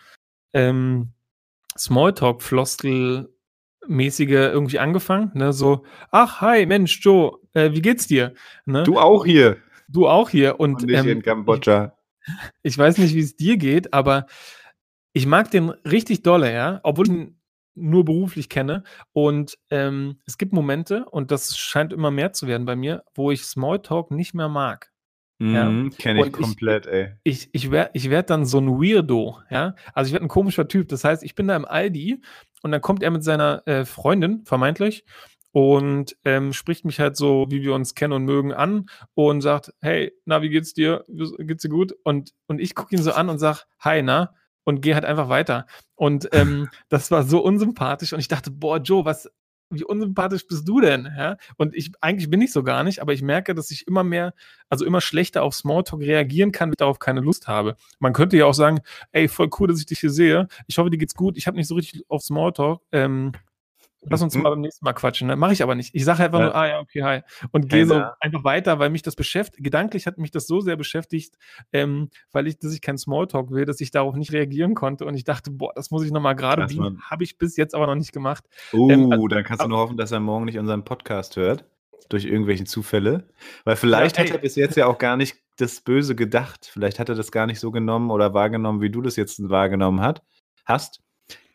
ähm, Smalltalk-Floskel mäßige irgendwie angefangen, ne, so, ach, hi, Mensch, Joe, äh, wie geht's dir? Ne? Du auch hier. Du auch hier. Und, und ich ähm, in Kambodscha. Ich weiß nicht, wie es dir geht, aber ich mag den richtig dolle, ja, obwohl ich ihn nur beruflich kenne. Und ähm, es gibt Momente, und das scheint immer mehr zu werden bei mir, wo ich Smalltalk nicht mehr mag. Mhm, ja? Kenne ich und komplett, ich, ey. Ich, ich werde ich werd dann so ein Weirdo, ja. Also ich werde ein komischer Typ. Das heißt, ich bin da im Aldi und dann kommt er mit seiner äh, Freundin, vermeintlich, und ähm, spricht mich halt so, wie wir uns kennen und mögen, an und sagt, hey, na, wie geht's dir? Geht's dir gut? Und, und ich gucke ihn so an und sag, hi, na? Und gehe halt einfach weiter. Und ähm, <laughs> das war so unsympathisch und ich dachte, boah, Joe, was, wie unsympathisch bist du denn? Ja? Und ich, eigentlich bin ich so gar nicht, aber ich merke, dass ich immer mehr, also immer schlechter auf Smalltalk reagieren kann, wenn ich darauf keine Lust habe. Man könnte ja auch sagen, ey, voll cool, dass ich dich hier sehe. Ich hoffe, dir geht's gut. Ich habe nicht so richtig auf Smalltalk. Ähm, Lass uns mhm. mal beim nächsten Mal quatschen. Ne? Mache ich aber nicht. Ich sage einfach ja. nur, ah ja, okay, hi. Und gehe so einfach weiter, weil mich das beschäftigt. Gedanklich hat mich das so sehr beschäftigt, ähm, weil ich, dass ich kein Smalltalk will, dass ich darauf nicht reagieren konnte. Und ich dachte, boah, das muss ich nochmal gerade biegen. Habe ich bis jetzt aber noch nicht gemacht. Oh, ähm, also, dann kannst du nur hoffen, dass er morgen nicht unseren Podcast hört. Durch irgendwelche Zufälle. Weil vielleicht ja, hat er bis jetzt ja auch gar nicht das Böse gedacht. Vielleicht hat er das gar nicht so genommen oder wahrgenommen, wie du das jetzt wahrgenommen hat, hast.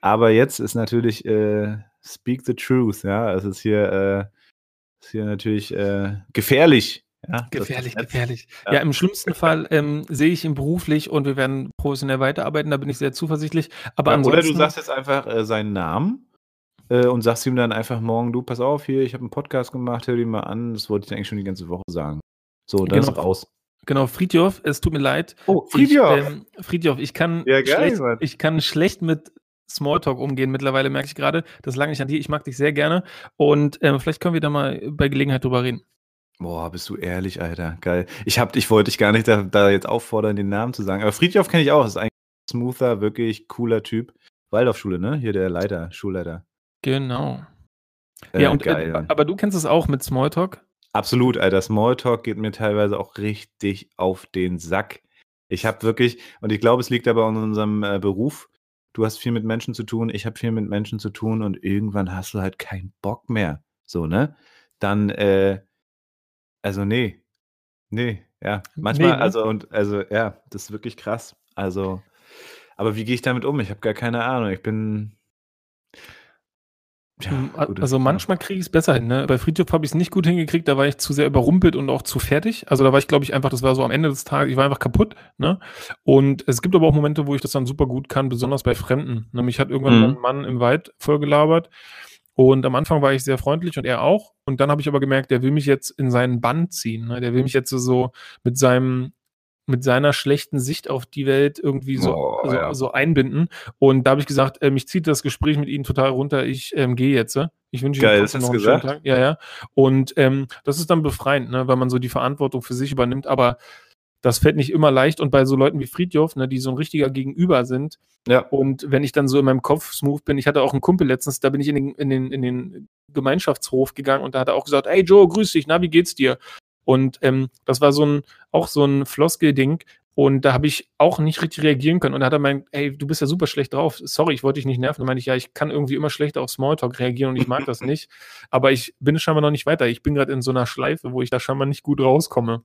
Aber jetzt ist natürlich. Äh, speak the truth, ja. Es ist hier, äh, ist hier natürlich äh, gefährlich. Ja, gefährlich, gefährlich. Ja. ja. im schlimmsten Fall ähm, sehe ich ihn beruflich und wir werden professionell weiterarbeiten, da bin ich sehr zuversichtlich. Aber ja, ansonsten, oder du sagst jetzt einfach äh, seinen Namen äh, und sagst ihm dann einfach morgen, du, pass auf, hier, ich habe einen Podcast gemacht, hör dir mal an, das wollte ich eigentlich schon die ganze Woche sagen. So, dann genau. ist raus. Genau, Friedjof, es tut mir leid. Oh, Friedjof. Ich, ähm, Friedjof, ich kann, ja, geil, schlecht, ich kann schlecht mit Smalltalk umgehen. Mittlerweile merke ich gerade, das lange nicht an dir. Ich mag dich sehr gerne und ähm, vielleicht können wir da mal bei Gelegenheit drüber reden. Boah, bist du ehrlich, Alter. Geil. Ich, hab, ich wollte dich gar nicht da, da, jetzt auffordern, den Namen zu sagen. Aber Friedhof kenne ich auch. Das ist ein smoother, wirklich cooler Typ. Waldorfschule, ne? Hier der Leiter, Schulleiter. Genau. Äh, ja, und, äh, geil, äh, aber du kennst es auch mit Smalltalk? Absolut, Alter. Smalltalk geht mir teilweise auch richtig auf den Sack. Ich habe wirklich, und ich glaube, es liegt aber an unserem äh, Beruf, du hast viel mit Menschen zu tun, ich habe viel mit Menschen zu tun und irgendwann hast du halt keinen Bock mehr. So, ne? Dann, äh, also nee. Nee, ja. Manchmal, nee, ne? also, und, also, ja, das ist wirklich krass. Also, aber wie gehe ich damit um? Ich habe gar keine Ahnung. Ich bin, ja, hm, also manchmal kriege ich es besser hin. Ne? Bei Friedhof habe ich es nicht gut hingekriegt, da war ich zu sehr überrumpelt und auch zu fertig. Also da war ich, glaube ich, einfach, das war so am Ende des Tages, ich war einfach kaputt. Ne? Und es gibt aber auch Momente, wo ich das dann super gut kann, besonders bei Fremden. Nämlich hat irgendwann mhm. ein Mann im Wald vollgelabert und am Anfang war ich sehr freundlich und er auch. Und dann habe ich aber gemerkt, der will mich jetzt in seinen Bann ziehen. Ne? Der will mich jetzt so mit seinem mit seiner schlechten Sicht auf die Welt irgendwie so, oh, so, ja. so, einbinden. Und da habe ich gesagt, äh, mich zieht das Gespräch mit Ihnen total runter, ich ähm, gehe jetzt. Ich wünsche Ihnen noch einen gesagt? schönen Tag. Ja, ja. Und ähm, das ist dann befreiend, ne, weil man so die Verantwortung für sich übernimmt, aber das fällt nicht immer leicht und bei so Leuten wie Friedjof, ne, die so ein richtiger Gegenüber sind. Ja. Und wenn ich dann so in meinem Kopf smooth bin, ich hatte auch einen Kumpel letztens, da bin ich in den, in den, in den Gemeinschaftshof gegangen und da hat er auch gesagt, hey Joe, grüß dich, na, wie geht's dir? Und ähm, das war so ein, auch so ein Floskel-Ding. Und da habe ich auch nicht richtig reagieren können. Und da hat er meint, ey, du bist ja super schlecht drauf. Sorry, ich wollte dich nicht nerven. Da meinte ich, ja, ich kann irgendwie immer schlechter auf Smalltalk reagieren und ich mag das <laughs> nicht. Aber ich bin scheinbar noch nicht weiter. Ich bin gerade in so einer Schleife, wo ich da scheinbar nicht gut rauskomme.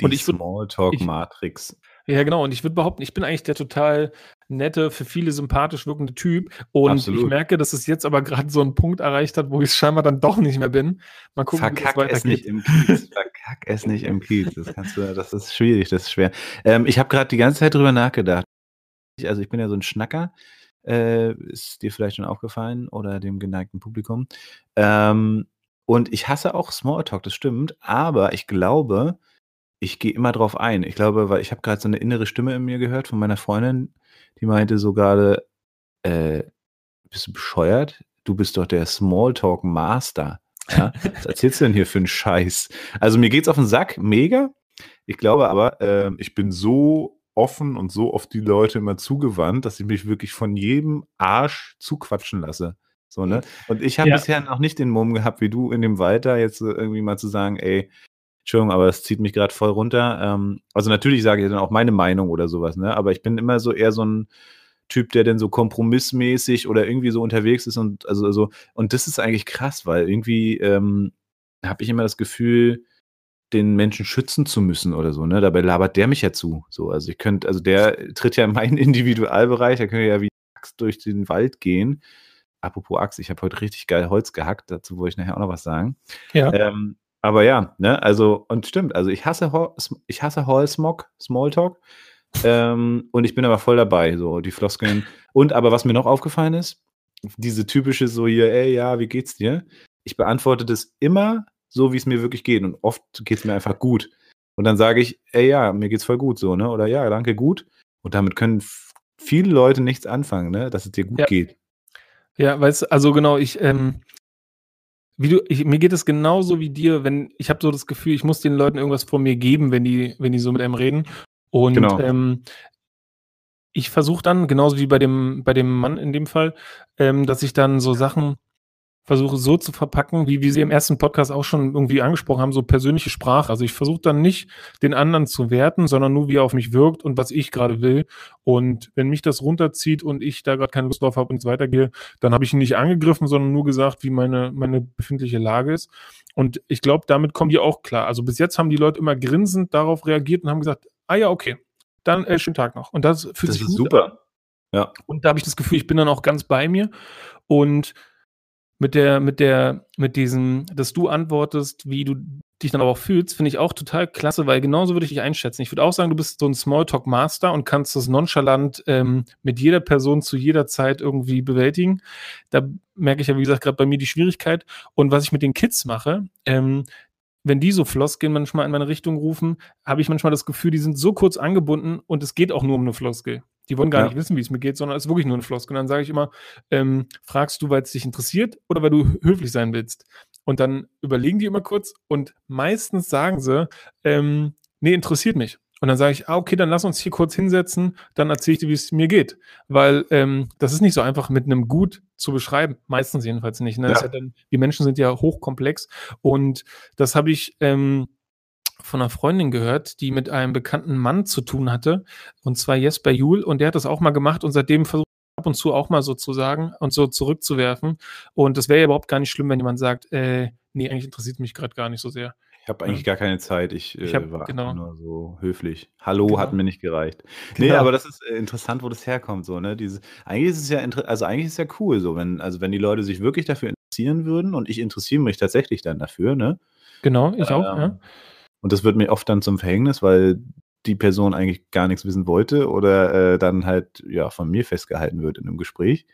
Die Smalltalk-Matrix. Ja, genau. Und ich würde behaupten, ich bin eigentlich der total nette, für viele sympathisch wirkende Typ. Und Absolut. ich merke, dass es jetzt aber gerade so einen Punkt erreicht hat, wo ich es scheinbar dann doch nicht mehr bin. Mal gucken, Verkack wie es nicht im Kiez. Sag es nicht im Kiez. Das kannst du, das ist schwierig, das ist schwer. Ähm, ich habe gerade die ganze Zeit drüber nachgedacht. Also ich bin ja so ein Schnacker. Äh, ist dir vielleicht schon aufgefallen oder dem geneigten Publikum. Ähm, und ich hasse auch Smalltalk, das stimmt, aber ich glaube, ich gehe immer drauf ein. Ich glaube, weil ich habe gerade so eine innere Stimme in mir gehört von meiner Freundin, die meinte so gerade, äh, bist du bescheuert? Du bist doch der Smalltalk Master. Ja? Was erzählst du denn hier für einen Scheiß? Also mir geht's auf den Sack, mega. Ich glaube aber, äh, ich bin so offen und so oft die Leute immer zugewandt, dass ich mich wirklich von jedem Arsch zuquatschen lasse. So, ne? Und ich habe ja. bisher noch nicht den Mumm gehabt, wie du in dem Walter, jetzt irgendwie mal zu sagen, ey, Entschuldigung, aber es zieht mich gerade voll runter. Ähm, also natürlich sage ich dann auch meine Meinung oder sowas, ne? Aber ich bin immer so eher so ein Typ, der denn so kompromissmäßig oder irgendwie so unterwegs ist und also, also und das ist eigentlich krass, weil irgendwie ähm, habe ich immer das Gefühl, den Menschen schützen zu müssen oder so, ne? Dabei labert der mich ja zu. So, also ich könnte, also der tritt ja in meinen <laughs> Individualbereich, der könnte ja wie Axt durch den Wald gehen. Apropos Axt, ich habe heute richtig geil Holz gehackt, dazu wollte ich nachher auch noch was sagen. Ja. Ähm, aber ja, ne, also, und stimmt, also ich hasse, ich hasse Hall-Smog, Smalltalk. ähm, und ich bin aber voll dabei, so die Floskeln. Und aber was mir noch aufgefallen ist, diese typische so hier, ey, ja, wie geht's dir? Ich beantworte das immer so, wie es mir wirklich geht. Und oft geht's mir einfach gut. Und dann sage ich, ey, ja, mir geht's voll gut, so, ne? Oder ja, danke, gut. Und damit können viele Leute nichts anfangen, ne? Dass es dir gut ja. geht. Ja, weißt du, also genau, ich, ähm, wie du, ich, mir geht es genauso wie dir, wenn ich habe so das Gefühl, ich muss den Leuten irgendwas von mir geben, wenn die, wenn die so mit einem reden. Und genau. ähm, ich versuche dann, genauso wie bei dem, bei dem Mann in dem Fall, ähm, dass ich dann so Sachen versuche so zu verpacken, wie wir sie im ersten Podcast auch schon irgendwie angesprochen haben, so persönliche Sprache. Also ich versuche dann nicht den anderen zu werten, sondern nur, wie er auf mich wirkt und was ich gerade will. Und wenn mich das runterzieht und ich da gerade keine Lust drauf habe und es weitergehe, dann habe ich ihn nicht angegriffen, sondern nur gesagt, wie meine, meine befindliche Lage ist. Und ich glaube, damit kommen die auch klar. Also bis jetzt haben die Leute immer grinsend darauf reagiert und haben gesagt, ah ja, okay, dann äh, schönen Tag noch. Und das fühlt das sich ist super. An. Ja. Und da habe ich das Gefühl, ich bin dann auch ganz bei mir. Und mit der, mit der, mit diesem, dass du antwortest, wie du dich dann aber auch fühlst, finde ich auch total klasse, weil genauso würde ich dich einschätzen. Ich würde auch sagen, du bist so ein Smalltalk-Master und kannst das nonchalant ähm, mit jeder Person zu jeder Zeit irgendwie bewältigen. Da merke ich ja, wie gesagt, gerade bei mir die Schwierigkeit. Und was ich mit den Kids mache, ähm, wenn die so Floskeln manchmal in meine Richtung rufen, habe ich manchmal das Gefühl, die sind so kurz angebunden und es geht auch nur um eine Floskel. Die wollen gar ja. nicht wissen, wie es mir geht, sondern es ist wirklich nur eine Floskel. Und dann sage ich immer, ähm, fragst du, weil es dich interessiert oder weil du höflich sein willst? Und dann überlegen die immer kurz und meistens sagen sie, ähm, nee, interessiert mich. Und dann sage ich, ah, okay, dann lass uns hier kurz hinsetzen, dann erzähle ich dir, wie es mir geht. Weil ähm, das ist nicht so einfach mit einem Gut zu beschreiben. Meistens jedenfalls nicht. Ne? Ja. Ja dann, die Menschen sind ja hochkomplex. Und das habe ich ähm, von einer Freundin gehört, die mit einem bekannten Mann zu tun hatte. Und zwar Jesper Juhl. Und der hat das auch mal gemacht und seitdem versucht ab und zu auch mal so zu sagen und so zurückzuwerfen. Und das wäre ja überhaupt gar nicht schlimm, wenn jemand sagt, äh, nee, eigentlich interessiert mich gerade gar nicht so sehr. Ich habe eigentlich gar keine Zeit. Ich, ich hab, äh, war genau. nur so höflich. Hallo genau. hat mir nicht gereicht. Genau. Nee, aber das ist äh, interessant, wo das herkommt. So, ne? Diese, eigentlich ist es ja also eigentlich ist es ja cool, so, wenn, also wenn die Leute sich wirklich dafür interessieren würden und ich interessiere mich tatsächlich dann dafür, ne? Genau, ich auch, ja. Und das wird mir oft dann zum Verhängnis, weil die Person eigentlich gar nichts wissen wollte oder äh, dann halt ja von mir festgehalten wird in einem Gespräch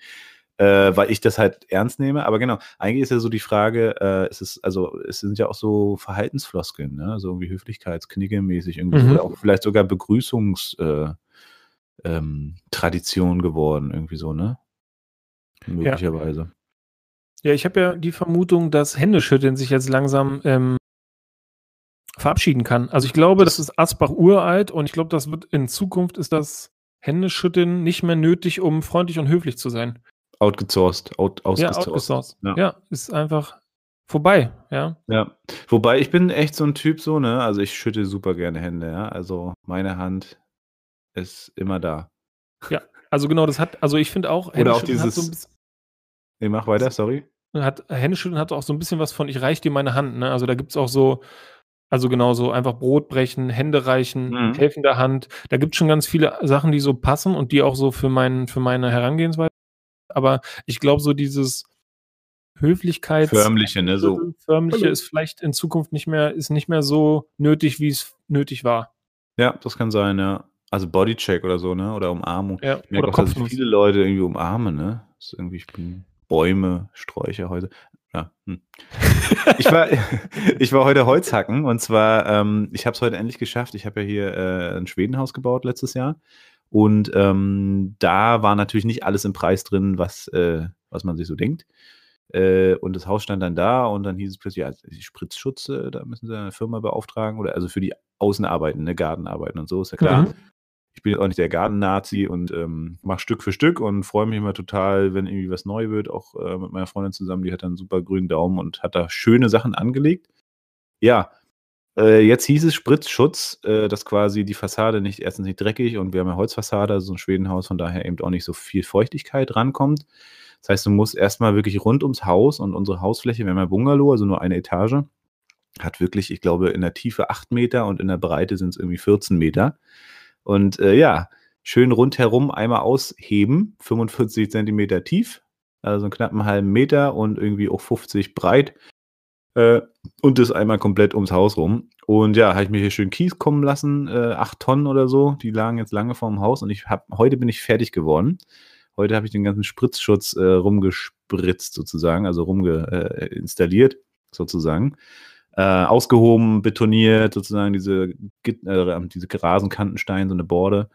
äh, weil ich das halt ernst nehme. Aber genau, eigentlich ist ja so die Frage, äh, es ist, also es sind ja auch so Verhaltensfloskeln, ne? So irgendwie Höflichkeitsknigge-mäßig irgendwie mhm. oder auch vielleicht sogar Begrüßungstradition äh, ähm, geworden, irgendwie so, ne? Möglicherweise. Ja, ja ich habe ja die Vermutung, dass Händeschütteln sich jetzt langsam ähm, verabschieden kann. Also ich glaube, das ist Asbach uralt und ich glaube, das wird in Zukunft ist das Händeschütteln nicht mehr nötig, um freundlich und höflich zu sein outgesourced, out, ausgesourced. Ja, outgesourced. Ja. ja, ist einfach vorbei, ja. Ja, wobei ich bin echt so ein Typ so, ne, also ich schütte super gerne Hände, ja, also meine Hand ist immer da. Ja, also genau, das hat, also ich finde auch, Oder auch dieses, so bisschen, ich mach weiter, sorry. Hat, Händeschütteln hat auch so ein bisschen was von, ich reich dir meine Hand, ne, also da gibt es auch so, also genau so einfach Brot brechen, Hände reichen, mhm. helfende Hand. Da gibt es schon ganz viele Sachen, die so passen und die auch so für, mein, für meine Herangehensweise aber ich glaube, so dieses, Höflichkeit. Förmliche, ne? So. <laughs> Förmliche Hallo. ist vielleicht in Zukunft nicht mehr, ist nicht mehr so nötig, wie es nötig war. Ja, das kann sein, ja. Also Bodycheck oder so, ne? Oder Umarmung. Ja, ich merke auch, dass ich viele Leute irgendwie umarmen, ne? Das ist irgendwie, ich bin Bäume, Sträucher heute. Ja. Hm. <laughs> ich, war, ich war heute Holzhacken und zwar, ähm, ich habe es heute endlich geschafft. Ich habe ja hier äh, ein Schwedenhaus gebaut letztes Jahr. Und ähm, da war natürlich nicht alles im Preis drin, was, äh, was man sich so denkt. Äh, und das Haus stand dann da und dann hieß es plötzlich, ja, die Spritzschutz, da müssen sie eine Firma beauftragen oder also für die Außenarbeiten, ne, Gartenarbeiten und so, ist ja klar. Mhm. Ich bin jetzt auch nicht der Garten-Nazi und ähm, mache Stück für Stück und freue mich immer total, wenn irgendwie was neu wird, auch äh, mit meiner Freundin zusammen, die hat einen super grünen Daumen und hat da schöne Sachen angelegt. Ja, äh, jetzt hieß es Spritzschutz, äh, dass quasi die Fassade nicht erstens nicht dreckig und wir haben ja Holzfassade, also so ein Schwedenhaus, von daher eben auch nicht so viel Feuchtigkeit rankommt. Das heißt, du musst erstmal wirklich rund ums Haus und unsere Hausfläche, wir haben ja Bungalow, also nur eine Etage, hat wirklich, ich glaube, in der Tiefe 8 Meter und in der Breite sind es irgendwie 14 Meter. Und äh, ja, schön rundherum einmal ausheben, 45 Zentimeter tief, also einen knappen halben Meter und irgendwie auch 50 breit. Äh, und das einmal komplett ums Haus rum. Und ja, habe ich mir hier schön Kies kommen lassen, äh, acht Tonnen oder so. Die lagen jetzt lange vorm Haus und ich habe heute bin ich fertig geworden. Heute habe ich den ganzen Spritzschutz äh, rumgespritzt sozusagen, also ruminstalliert äh, sozusagen. Äh, ausgehoben, betoniert, sozusagen diese, äh, diese Rasenkantensteine, so eine Borde.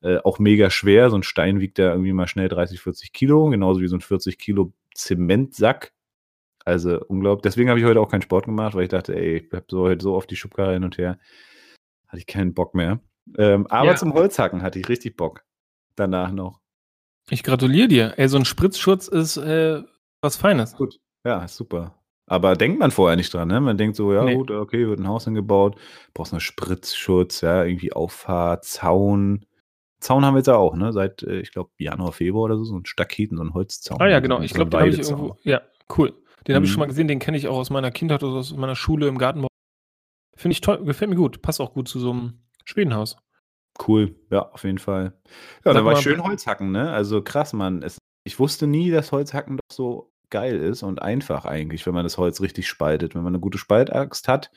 Äh, auch mega schwer. So ein Stein wiegt ja irgendwie mal schnell 30, 40 Kilo, genauso wie so ein 40 Kilo Zementsack. Also unglaublich. Deswegen habe ich heute auch keinen Sport gemacht, weil ich dachte, ey, ich habe so heute so oft die Schubkarre hin und her. Hatte ich keinen Bock mehr. Ähm, aber ja. zum Holzhacken hatte ich richtig Bock. Danach noch. Ich gratuliere dir. Ey, so ein Spritzschutz ist äh, was Feines. Gut. Ja, super. Aber denkt man vorher nicht dran, ne? Man denkt so, ja nee. gut, okay, wird ein Haus hingebaut, brauchst einen Spritzschutz, ja, irgendwie Auffahrt, Zaun. Zaun haben wir jetzt ja auch, ne? Seit, äh, ich glaube, Januar, Februar oder so, so ein Staketen, so ein Holzzaun. Ah ja, genau. Ich glaube, den habe ich irgendwo. Ja, cool. Den habe ich schon mhm. mal gesehen, den kenne ich auch aus meiner Kindheit oder aus meiner Schule im Gartenbau. Finde ich toll, gefällt mir gut. Passt auch gut zu so einem Schwedenhaus. Cool, ja, auf jeden Fall. Ja, da war ich schön Holzhacken, ne? Also krass, Mann. Es, ich wusste nie, dass Holzhacken doch so geil ist und einfach eigentlich, wenn man das Holz richtig spaltet. Wenn man eine gute Spaltaxt hat,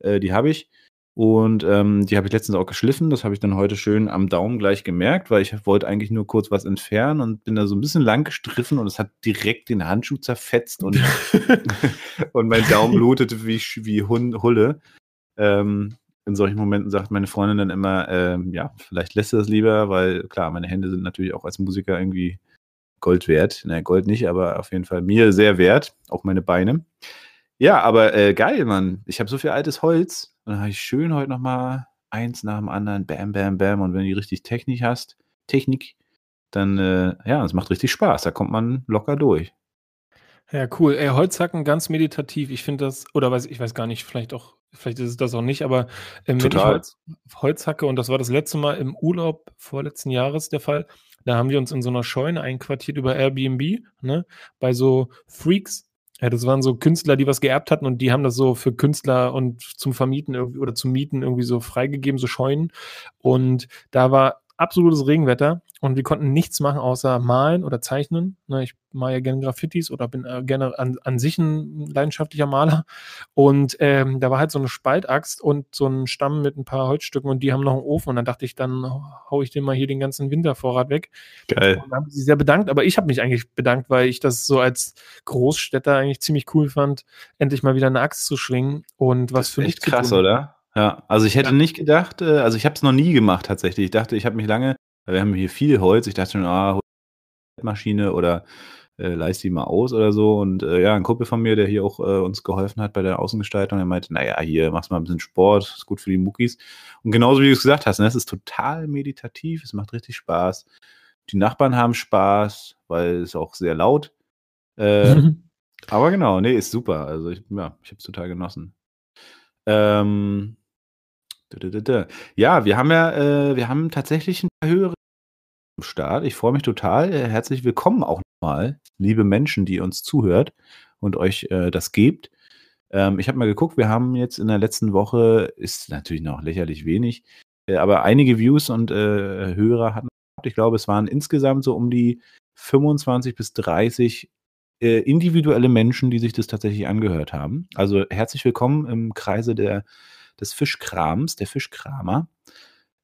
äh, die habe ich. Und ähm, die habe ich letztens auch geschliffen. Das habe ich dann heute schön am Daumen gleich gemerkt, weil ich wollte eigentlich nur kurz was entfernen und bin da so ein bisschen lang gestriffen und es hat direkt den Handschuh zerfetzt und, <laughs> und mein Daumen blutete wie, wie Hulle. Ähm, in solchen Momenten sagt meine Freundin dann immer, ähm, ja, vielleicht lässt du das lieber, weil klar, meine Hände sind natürlich auch als Musiker irgendwie Gold wert. Naja, Gold nicht, aber auf jeden Fall mir sehr wert, auch meine Beine. Ja, aber äh, geil, Mann. Ich habe so viel altes Holz und dann habe ich schön heute nochmal eins nach dem anderen, bam, bam, bam. Und wenn du die richtig Technik hast, Technik, dann, äh, ja, es macht richtig Spaß. Da kommt man locker durch. Ja, cool. Ey, Holzhacken ganz meditativ. Ich finde das, oder weiß ich weiß gar nicht, vielleicht auch vielleicht ist es das auch nicht, aber ähm, wenn ich Holz, Holz hacke, und das war das letzte Mal im Urlaub vorletzten Jahres der Fall, da haben wir uns in so einer Scheune einquartiert über Airbnb, ne, bei so Freaks. Ja, das waren so Künstler, die was geerbt hatten und die haben das so für Künstler und zum Vermieten irgendwie oder zum Mieten irgendwie so freigegeben, so Scheunen. Und da war absolutes Regenwetter und wir konnten nichts machen außer malen oder zeichnen. Ne, ich male ja gerne Graffitis oder bin äh, gerne an, an sich ein leidenschaftlicher Maler. Und ähm, da war halt so eine Spaltaxt und so ein Stamm mit ein paar Holzstücken und die haben noch einen Ofen. Und dann dachte ich, dann hau ich den mal hier den ganzen Wintervorrat weg. Geil. Und da haben sie sehr bedankt, aber ich habe mich eigentlich bedankt, weil ich das so als Großstädter eigentlich ziemlich cool fand, endlich mal wieder eine Axt zu schwingen und was für mich. Krass, oder? Ja, also ich hätte ja. nicht gedacht, äh, also ich habe es noch nie gemacht tatsächlich. Ich dachte, ich habe mich lange, wir haben hier viel Holz, ich dachte schon, ah, Maschine oder äh, leist die mal aus oder so. Und äh, ja, ein Kumpel von mir, der hier auch äh, uns geholfen hat bei der Außengestaltung, der meinte, naja, hier machst mal ein bisschen Sport, ist gut für die Muckis. Und genauso wie du es gesagt hast, ne, es ist total meditativ, es macht richtig Spaß. Die Nachbarn haben Spaß, weil es auch sehr laut. Äh, <laughs> aber genau, nee, ist super. Also ich, ja, ich habe es total genossen. Ähm, ja, wir haben ja, äh, wir haben tatsächlich ein paar höhere im Start. Ich freue mich total. Äh, herzlich willkommen auch nochmal, liebe Menschen, die uns zuhört und euch äh, das gebt. Ähm, ich habe mal geguckt, wir haben jetzt in der letzten Woche, ist natürlich noch lächerlich wenig, äh, aber einige Views und äh, Hörer hatten. Ich glaube, es waren insgesamt so um die 25 bis 30 äh, individuelle Menschen, die sich das tatsächlich angehört haben. Also herzlich willkommen im Kreise der, des Fischkrams, der Fischkramer.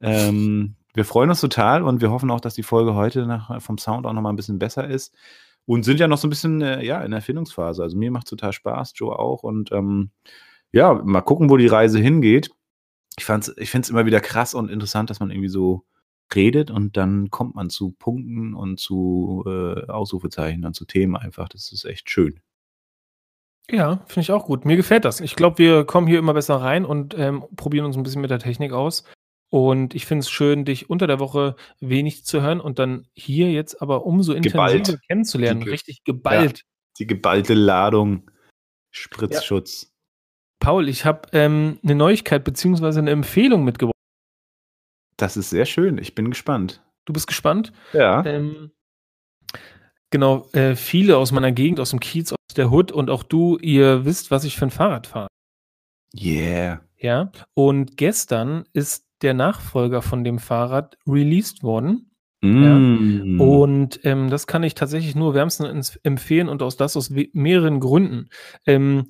Ähm, wir freuen uns total und wir hoffen auch, dass die Folge heute nach, vom Sound auch nochmal ein bisschen besser ist. Und sind ja noch so ein bisschen äh, ja, in der Erfindungsphase. Also mir macht es total Spaß, Joe auch. Und ähm, ja, mal gucken, wo die Reise hingeht. Ich, ich finde es immer wieder krass und interessant, dass man irgendwie so redet und dann kommt man zu Punkten und zu äh, Ausrufezeichen und zu Themen einfach. Das ist echt schön. Ja, finde ich auch gut. Mir gefällt das. Ich glaube, wir kommen hier immer besser rein und ähm, probieren uns ein bisschen mit der Technik aus. Und ich finde es schön, dich unter der Woche wenig zu hören und dann hier jetzt aber umso intensiver kennenzulernen. Die, Richtig geballt. Ja, die geballte Ladung Spritzschutz. Ja. Paul, ich habe ähm, eine Neuigkeit bzw. eine Empfehlung mitgebracht. Das ist sehr schön. Ich bin gespannt. Du bist gespannt? Ja. Ähm, genau, äh, viele aus meiner Gegend, aus dem Kiez, der Hood und auch du, ihr wisst, was ich für ein Fahrrad fahre. Yeah. Ja. Und gestern ist der Nachfolger von dem Fahrrad released worden. Mm. Ja. Und ähm, das kann ich tatsächlich nur wärmstens empfehlen und aus das aus mehreren Gründen. Ähm,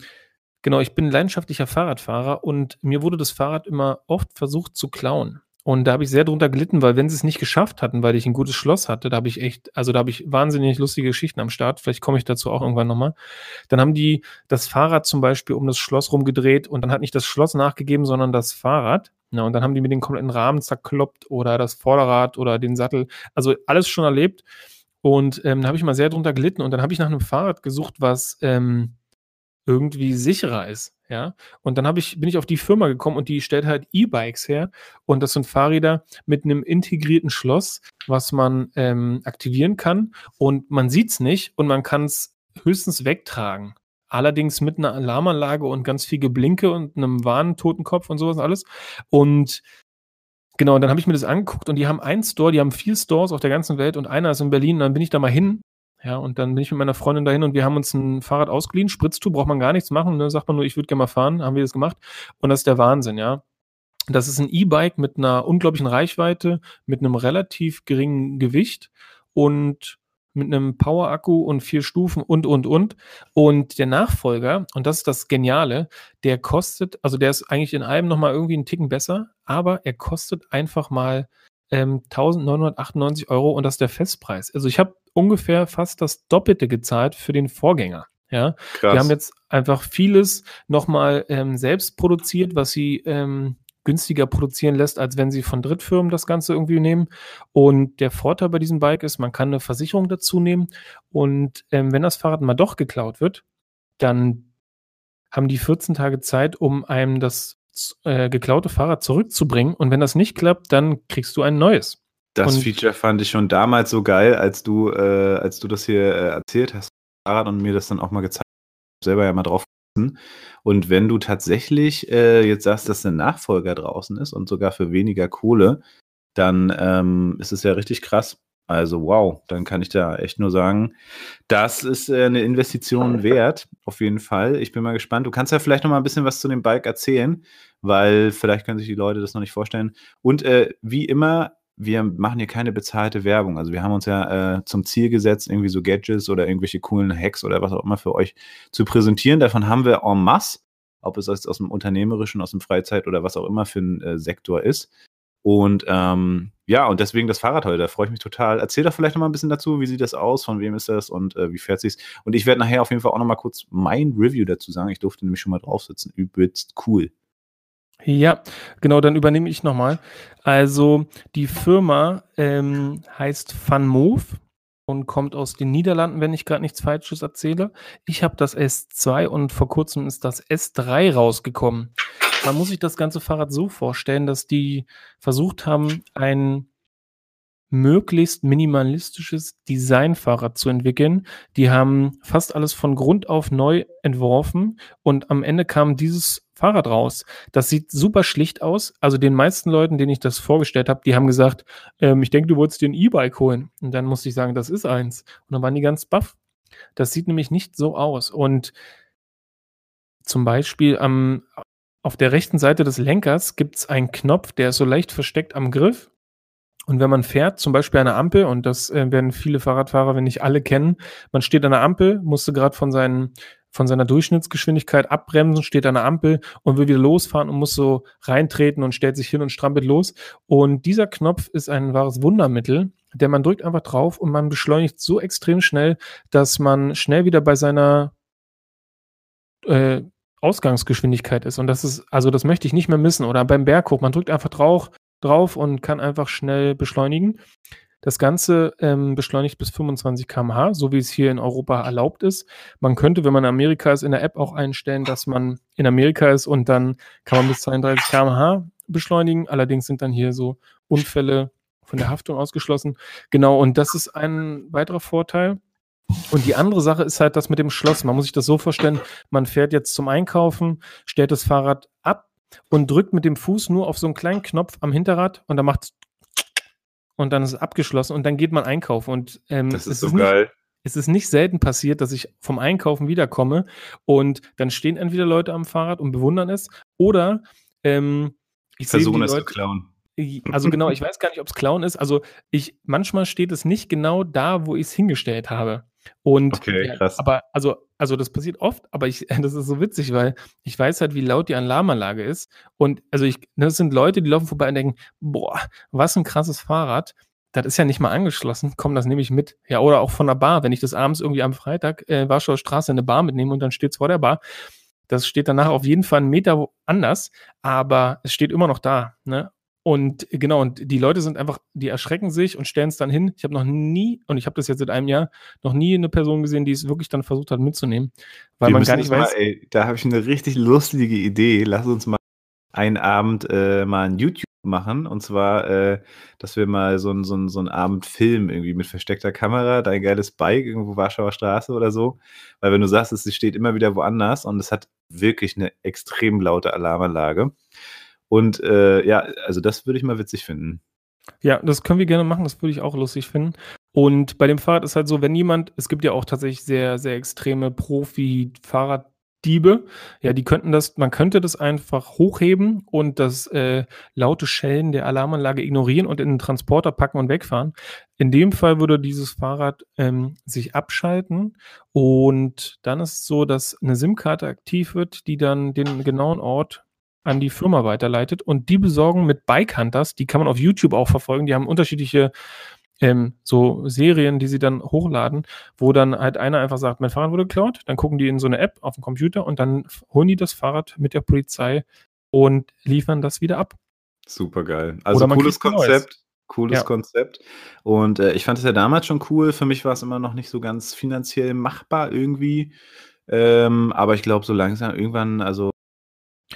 genau, ich bin leidenschaftlicher Fahrradfahrer und mir wurde das Fahrrad immer oft versucht zu klauen. Und da habe ich sehr drunter gelitten, weil wenn sie es nicht geschafft hatten, weil ich ein gutes Schloss hatte, da habe ich echt, also da habe ich wahnsinnig lustige Geschichten am Start. Vielleicht komme ich dazu auch irgendwann nochmal. Dann haben die das Fahrrad zum Beispiel um das Schloss rumgedreht und dann hat nicht das Schloss nachgegeben, sondern das Fahrrad. Ja, und dann haben die mir den kompletten Rahmen zerkloppt oder das Vorderrad oder den Sattel. Also alles schon erlebt. Und ähm, da habe ich mal sehr drunter gelitten. Und dann habe ich nach einem Fahrrad gesucht, was ähm, irgendwie sicherer ist. Ja, und dann ich, bin ich auf die Firma gekommen und die stellt halt E-Bikes her. Und das sind Fahrräder mit einem integrierten Schloss, was man ähm, aktivieren kann. Und man sieht es nicht und man kann es höchstens wegtragen. Allerdings mit einer Alarmanlage und ganz viel Geblinke und einem Warntotenkopf und sowas alles. Und genau, dann habe ich mir das angeguckt und die haben einen Store, die haben vier Stores auf der ganzen Welt und einer ist in Berlin. Und dann bin ich da mal hin ja, und dann bin ich mit meiner Freundin dahin und wir haben uns ein Fahrrad ausgeliehen. Spritztour braucht man gar nichts machen. Ne? Sagt man nur, ich würde gerne mal fahren. Haben wir das gemacht. Und das ist der Wahnsinn, ja. Das ist ein E-Bike mit einer unglaublichen Reichweite, mit einem relativ geringen Gewicht und mit einem Power-Akku und vier Stufen und, und, und. Und der Nachfolger, und das ist das Geniale, der kostet, also der ist eigentlich in allem nochmal irgendwie einen Ticken besser, aber er kostet einfach mal ähm, 1998 Euro und das ist der Festpreis. Also ich habe ungefähr fast das Doppelte gezahlt für den Vorgänger. Ja, Krass. wir haben jetzt einfach vieles nochmal ähm, selbst produziert, was sie ähm, günstiger produzieren lässt, als wenn sie von Drittfirmen das Ganze irgendwie nehmen. Und der Vorteil bei diesem Bike ist, man kann eine Versicherung dazu nehmen. Und ähm, wenn das Fahrrad mal doch geklaut wird, dann haben die 14 Tage Zeit, um einem das äh, geklaute Fahrrad zurückzubringen. Und wenn das nicht klappt, dann kriegst du ein neues. Das und Feature fand ich schon damals so geil, als du, äh, als du das hier äh, erzählt hast, Fahrrad und mir das dann auch mal gezeigt hast. selber ja mal drauf. Und wenn du tatsächlich äh, jetzt sagst, dass ein Nachfolger draußen ist und sogar für weniger Kohle, dann ähm, ist es ja richtig krass. Also wow, dann kann ich da echt nur sagen, das ist äh, eine Investition wert, auf jeden Fall. Ich bin mal gespannt. Du kannst ja vielleicht noch mal ein bisschen was zu dem Bike erzählen, weil vielleicht können sich die Leute das noch nicht vorstellen. Und äh, wie immer, wir machen hier keine bezahlte Werbung. Also wir haben uns ja äh, zum Ziel gesetzt, irgendwie so Gadgets oder irgendwelche coolen Hacks oder was auch immer für euch zu präsentieren. Davon haben wir en masse, ob es aus, aus dem Unternehmerischen, aus dem Freizeit oder was auch immer für ein äh, Sektor ist. Und ähm, ja, und deswegen das Fahrrad heute, da freue ich mich total. Erzähl doch vielleicht noch mal ein bisschen dazu, wie sieht das aus, von wem ist das und äh, wie fährt sich's? Und ich werde nachher auf jeden Fall auch noch mal kurz mein Review dazu sagen. Ich durfte nämlich schon mal drauf sitzen. Übelst cool. Ja, genau, dann übernehme ich nochmal. Also die Firma ähm, heißt FunMove und kommt aus den Niederlanden, wenn ich gerade nichts Falsches erzähle. Ich habe das S2 und vor kurzem ist das S3 rausgekommen. Man muss sich das ganze Fahrrad so vorstellen, dass die versucht haben, ein möglichst minimalistisches Designfahrrad zu entwickeln. Die haben fast alles von Grund auf neu entworfen und am Ende kam dieses Fahrrad raus. Das sieht super schlicht aus. Also den meisten Leuten, denen ich das vorgestellt habe, die haben gesagt, ähm, ich denke, du wolltest dir ein E-Bike holen. Und dann musste ich sagen, das ist eins. Und dann waren die ganz baff. Das sieht nämlich nicht so aus. Und zum Beispiel am, auf der rechten Seite des Lenkers gibt es einen Knopf, der ist so leicht versteckt am Griff. Und wenn man fährt, zum Beispiel an einer Ampel, und das äh, werden viele Fahrradfahrer, wenn nicht alle kennen, man steht an der Ampel, musste gerade von seinen von seiner Durchschnittsgeschwindigkeit abbremsen, steht an der Ampel und will wieder losfahren und muss so reintreten und stellt sich hin und strampelt los. Und dieser Knopf ist ein wahres Wundermittel, denn man drückt einfach drauf und man beschleunigt so extrem schnell, dass man schnell wieder bei seiner äh, Ausgangsgeschwindigkeit ist. Und das ist, also das möchte ich nicht mehr missen. Oder beim Berghoch, man drückt einfach drauf, drauf und kann einfach schnell beschleunigen. Das Ganze ähm, beschleunigt bis 25 km/h, so wie es hier in Europa erlaubt ist. Man könnte, wenn man in Amerika ist, in der App auch einstellen, dass man in Amerika ist und dann kann man bis 32 km/h beschleunigen. Allerdings sind dann hier so Unfälle von der Haftung ausgeschlossen. Genau, und das ist ein weiterer Vorteil. Und die andere Sache ist halt das mit dem Schloss. Man muss sich das so vorstellen, man fährt jetzt zum Einkaufen, stellt das Fahrrad ab und drückt mit dem Fuß nur auf so einen kleinen Knopf am Hinterrad und dann macht es und dann ist es abgeschlossen und dann geht man einkaufen. Und ähm, das ist so ist geil. Nicht, es ist nicht selten passiert, dass ich vom Einkaufen wiederkomme und dann stehen entweder Leute am Fahrrad und bewundern es oder ähm, ich versuche es zu klauen. Also genau, ich weiß gar nicht, ob es klauen ist. Also ich manchmal steht es nicht genau da, wo ich es hingestellt habe. Und okay, krass. aber also also das passiert oft, aber ich <laughs> das ist so witzig, weil ich weiß halt, wie laut die Alarmanlage ist und also ich ne, das sind Leute, die laufen vorbei und denken, boah, was ein krasses Fahrrad. Das ist ja nicht mal angeschlossen. Komm, das nehme ich mit. Ja, oder auch von der Bar, wenn ich das abends irgendwie am Freitag äh, Warschauer Straße in eine Bar mitnehme und dann steht es vor der Bar. Das steht danach auf jeden Fall einen Meter anders, aber es steht immer noch da. Ne? Und genau, und die Leute sind einfach, die erschrecken sich und stellen es dann hin. Ich habe noch nie, und ich habe das jetzt seit einem Jahr, noch nie eine Person gesehen, die es wirklich dann versucht hat mitzunehmen. Weil Wir man gar nicht weiß. Mal, ey, da habe ich eine richtig lustige Idee. Lass uns mal einen Abend äh, mal ein YouTube machen. Und zwar, äh, dass wir mal so einen so so ein Abend filmen, irgendwie mit versteckter Kamera, dein geiles Bike, irgendwo Warschauer Straße oder so. Weil wenn du sagst, es steht immer wieder woanders und es hat wirklich eine extrem laute Alarmanlage. Und äh, ja, also das würde ich mal witzig finden. Ja, das können wir gerne machen, das würde ich auch lustig finden. Und bei dem Fahrrad ist halt so, wenn jemand, es gibt ja auch tatsächlich sehr, sehr extreme Profi-Fahrraddiebe, ja, die könnten das, man könnte das einfach hochheben und das äh, laute Schellen der Alarmanlage ignorieren und in den Transporter packen und wegfahren. In dem Fall würde dieses Fahrrad ähm, sich abschalten und dann ist es so, dass eine SIM-Karte aktiv wird, die dann den genauen Ort an die Firma weiterleitet und die besorgen mit Bike Hunters, die kann man auf YouTube auch verfolgen, die haben unterschiedliche ähm, so Serien, die sie dann hochladen, wo dann halt einer einfach sagt, mein Fahrrad wurde geklaut, dann gucken die in so eine App auf dem Computer und dann holen die das Fahrrad mit der Polizei und liefern das wieder ab. Super geil. Also cooles Konzept. Cooles ja. Konzept. Und äh, ich fand es ja damals schon cool. Für mich war es immer noch nicht so ganz finanziell machbar irgendwie. Ähm, aber ich glaube, so langsam irgendwann, also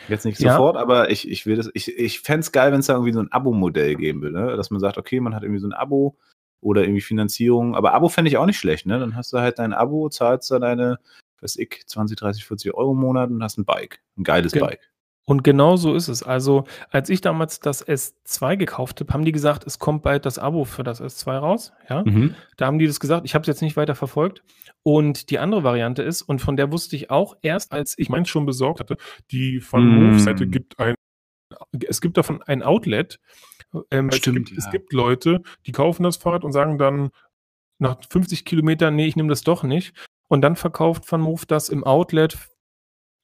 Jetzt nicht sofort, ja. aber ich, ich will das, ich, ich fände es geil, wenn es da irgendwie so ein Abo-Modell geben würde, ne? Dass man sagt, okay, man hat irgendwie so ein Abo oder irgendwie Finanzierung, aber Abo fände ich auch nicht schlecht, ne? Dann hast du halt dein Abo, zahlst da deine, weiß ich, 20, 30, 40 Euro im Monat und hast ein Bike. Ein geiles Ge Bike. Und genau so ist es. Also, als ich damals das S2 gekauft habe, haben die gesagt, es kommt bald das Abo für das S2 raus. Ja, mhm. da haben die das gesagt. Ich habe es jetzt nicht weiter verfolgt. Und die andere Variante ist, und von der wusste ich auch erst, als ich meins schon besorgt hatte, die von mm. Move-Seite gibt ein, es gibt davon ein Outlet. Ähm, Stimmt, es, gibt, ja. es gibt Leute, die kaufen das Fahrrad und sagen dann nach 50 Kilometern, nee, ich nehme das doch nicht. Und dann verkauft Van Move das im Outlet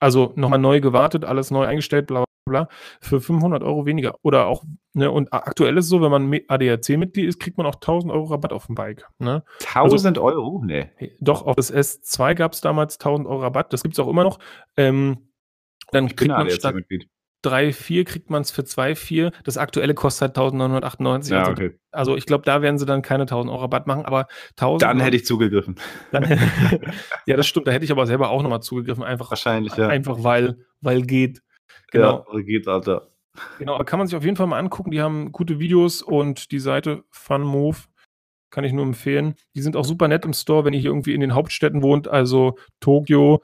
also nochmal neu gewartet, alles neu eingestellt, bla bla, für 500 Euro weniger. Oder auch, ne, und aktuell ist es so, wenn man ADAC-Mitglied ist, kriegt man auch 1000 Euro Rabatt auf dem Bike. Ne? 1000 also, Euro? Nee. Doch, auf das S2 gab es damals 1000 Euro Rabatt, das gibt es auch immer noch. Ähm, dann ich kriegt man statt, Mitglied. 3,4 kriegt man es für 2,4. Das aktuelle kostet halt 1998. Ja, also, okay. also ich glaube, da werden sie dann keine 1000 Euro Rabatt machen, aber 1000. Dann hätte ich zugegriffen. Dann, <laughs> <laughs> ja, das stimmt. Da hätte ich aber selber auch nochmal zugegriffen. Einfach, Wahrscheinlich, ja. Einfach weil, weil geht. Genau. Ja, geht, Alter. Genau, aber kann man sich auf jeden Fall mal angucken. Die haben gute Videos und die Seite FunMove kann ich nur empfehlen. Die sind auch super nett im Store, wenn ihr hier irgendwie in den Hauptstädten wohnt, also Tokio,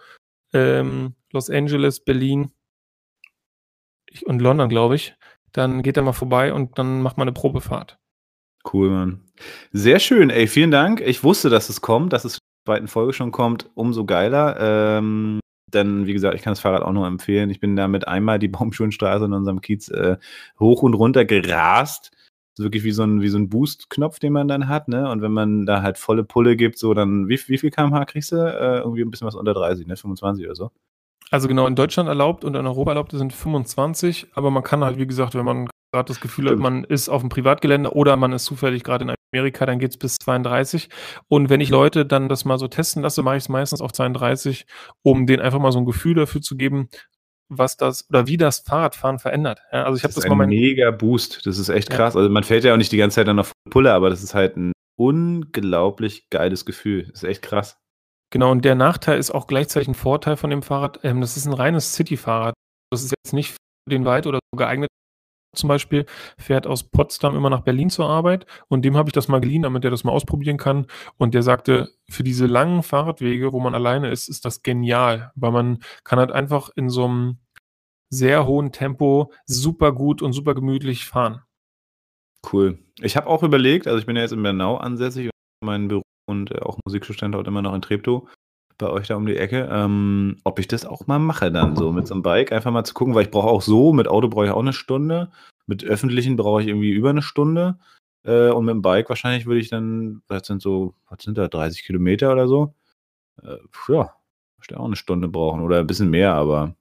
ähm, Los Angeles, Berlin und London, glaube ich. Dann geht er mal vorbei und dann macht man eine Probefahrt. Cool, Mann. Sehr schön, ey, vielen Dank. Ich wusste, dass es kommt, dass es in der zweiten Folge schon kommt, umso geiler. Ähm, denn, wie gesagt, ich kann das Fahrrad auch nur empfehlen. Ich bin damit einmal die <laughs> Baumschulenstraße in unserem Kiez äh, hoch und runter gerast. Wirklich wie so ein, wie so ein Boost-Knopf, den man dann hat, ne? Und wenn man da halt volle Pulle gibt, so dann, wie, wie viel kmh kriegst du? Äh, irgendwie ein bisschen was unter 30, ne? 25 oder so. Also genau, in Deutschland erlaubt und in Europa erlaubt sind 25, aber man kann halt, wie gesagt, wenn man gerade das Gefühl hat, man ist auf dem Privatgelände oder man ist zufällig gerade in Amerika, dann geht es bis 32. Und wenn ich Leute dann das mal so testen lasse, mache ich es meistens auf 32, um denen einfach mal so ein Gefühl dafür zu geben, was das oder wie das Fahrradfahren verändert. Ja, also ich habe das, das mal mein mega Boost. Das ist echt krass. Ja. Also man fährt ja auch nicht die ganze Zeit dann auf Pulle, aber das ist halt ein unglaublich geiles Gefühl. Das ist echt krass. Genau, und der Nachteil ist auch gleichzeitig ein Vorteil von dem Fahrrad. Ähm, das ist ein reines City-Fahrrad. Das ist jetzt nicht für den Wald oder so geeignet. Zum Beispiel fährt aus Potsdam immer nach Berlin zur Arbeit und dem habe ich das mal geliehen, damit er das mal ausprobieren kann. Und der sagte, für diese langen Fahrradwege, wo man alleine ist, ist das genial, weil man kann halt einfach in so einem sehr hohen Tempo super gut und super gemütlich fahren. Cool. Ich habe auch überlegt, also ich bin ja jetzt in Bernau ansässig, mein Büro und äh, auch Musikstandort immer noch in Treptow bei euch da um die Ecke, ähm, ob ich das auch mal mache dann so mit so einem Bike, einfach mal zu gucken, weil ich brauche auch so, mit Auto brauche ich auch eine Stunde, mit öffentlichen brauche ich irgendwie über eine Stunde äh, und mit dem Bike wahrscheinlich würde ich dann, das sind so, was sind da, 30 Kilometer oder so? Äh, ja, ich auch eine Stunde brauchen oder ein bisschen mehr, aber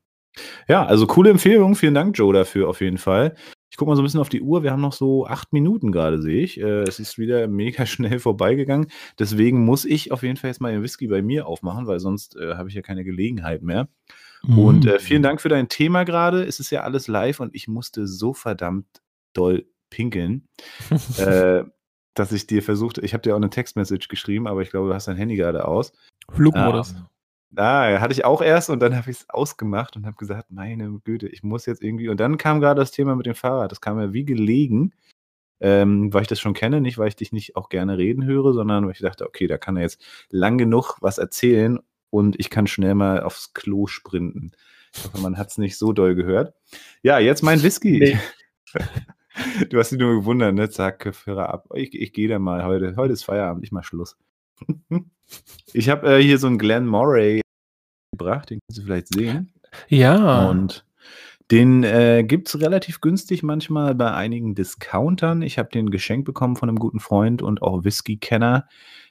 ja, also coole Empfehlung, vielen Dank Joe dafür auf jeden Fall. Ich gucke mal so ein bisschen auf die Uhr. Wir haben noch so acht Minuten gerade, sehe ich. Äh, es ist wieder <laughs> mega schnell vorbeigegangen. Deswegen muss ich auf jeden Fall jetzt mal den Whisky bei mir aufmachen, weil sonst äh, habe ich ja keine Gelegenheit mehr. Mhm. Und äh, vielen Dank für dein Thema gerade. Es ist ja alles live und ich musste so verdammt doll pinkeln, <laughs> äh, dass ich dir versucht, ich habe dir auch eine Textmessage geschrieben, aber ich glaube, du hast dein Handy gerade aus. Flugmodus. Ähm, Ah, hatte ich auch erst und dann habe ich es ausgemacht und habe gesagt, meine Güte, ich muss jetzt irgendwie. Und dann kam gerade das Thema mit dem Fahrrad. Das kam mir wie gelegen, ähm, weil ich das schon kenne, nicht weil ich dich nicht auch gerne reden höre, sondern weil ich dachte, okay, da kann er jetzt lang genug was erzählen und ich kann schnell mal aufs Klo sprinten. Ich hoffe, man hat es nicht so doll gehört. Ja, jetzt mein Whisky. Nee. <laughs> Du hast dich nur gewundert, ne? Zack, Kopfhörer ab. Ich, ich gehe da mal heute. Heute ist Feierabend, ich mach Schluss. <laughs> Ich habe äh, hier so einen Glen Moray gebracht, den kannst du vielleicht sehen. Ja. Und den äh, gibt es relativ günstig manchmal bei einigen Discountern. Ich habe den geschenkt bekommen von einem guten Freund und auch Whisky-Kenner.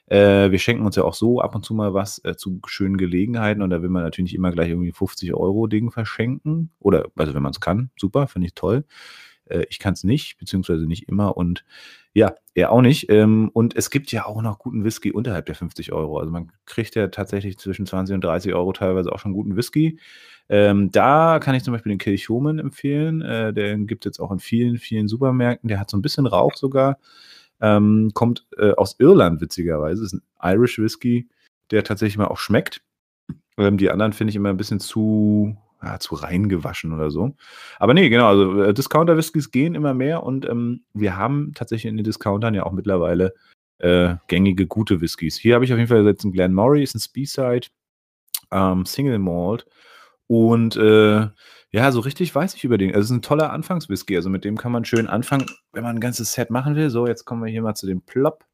Äh, wir schenken uns ja auch so ab und zu mal was äh, zu schönen Gelegenheiten und da will man natürlich nicht immer gleich irgendwie 50 Euro Ding verschenken. Oder, also wenn man es kann, super, finde ich toll. Äh, ich kann es nicht, beziehungsweise nicht immer und ja, er auch nicht. Ähm, und es gibt ja auch noch guten Whisky unterhalb der 50 Euro. Also man kriegt ja tatsächlich zwischen 20 und 30 Euro teilweise auch schon guten Whisky. Ähm, da kann ich zum Beispiel den Kilchoman empfehlen. Äh, den gibt es jetzt auch in vielen, vielen Supermärkten. Der hat so ein bisschen Rauch sogar. Ähm, kommt äh, aus Irland, witzigerweise. Ist ein Irish Whisky, der tatsächlich mal auch schmeckt. Ähm, die anderen finde ich immer ein bisschen zu ja, zu reingewaschen oder so. Aber nee, genau, also äh, Discounter-Whiskys gehen immer mehr und ähm, wir haben tatsächlich in den Discountern ja auch mittlerweile äh, gängige, gute Whiskys. Hier habe ich auf jeden Fall jetzt einen Glen Murray, ist ein Speyside, ähm, Single Malt und äh, ja, so richtig weiß ich über den. Also es ist ein toller Anfangswhisky, also mit dem kann man schön anfangen, wenn man ein ganzes Set machen will. So, jetzt kommen wir hier mal zu dem Plop.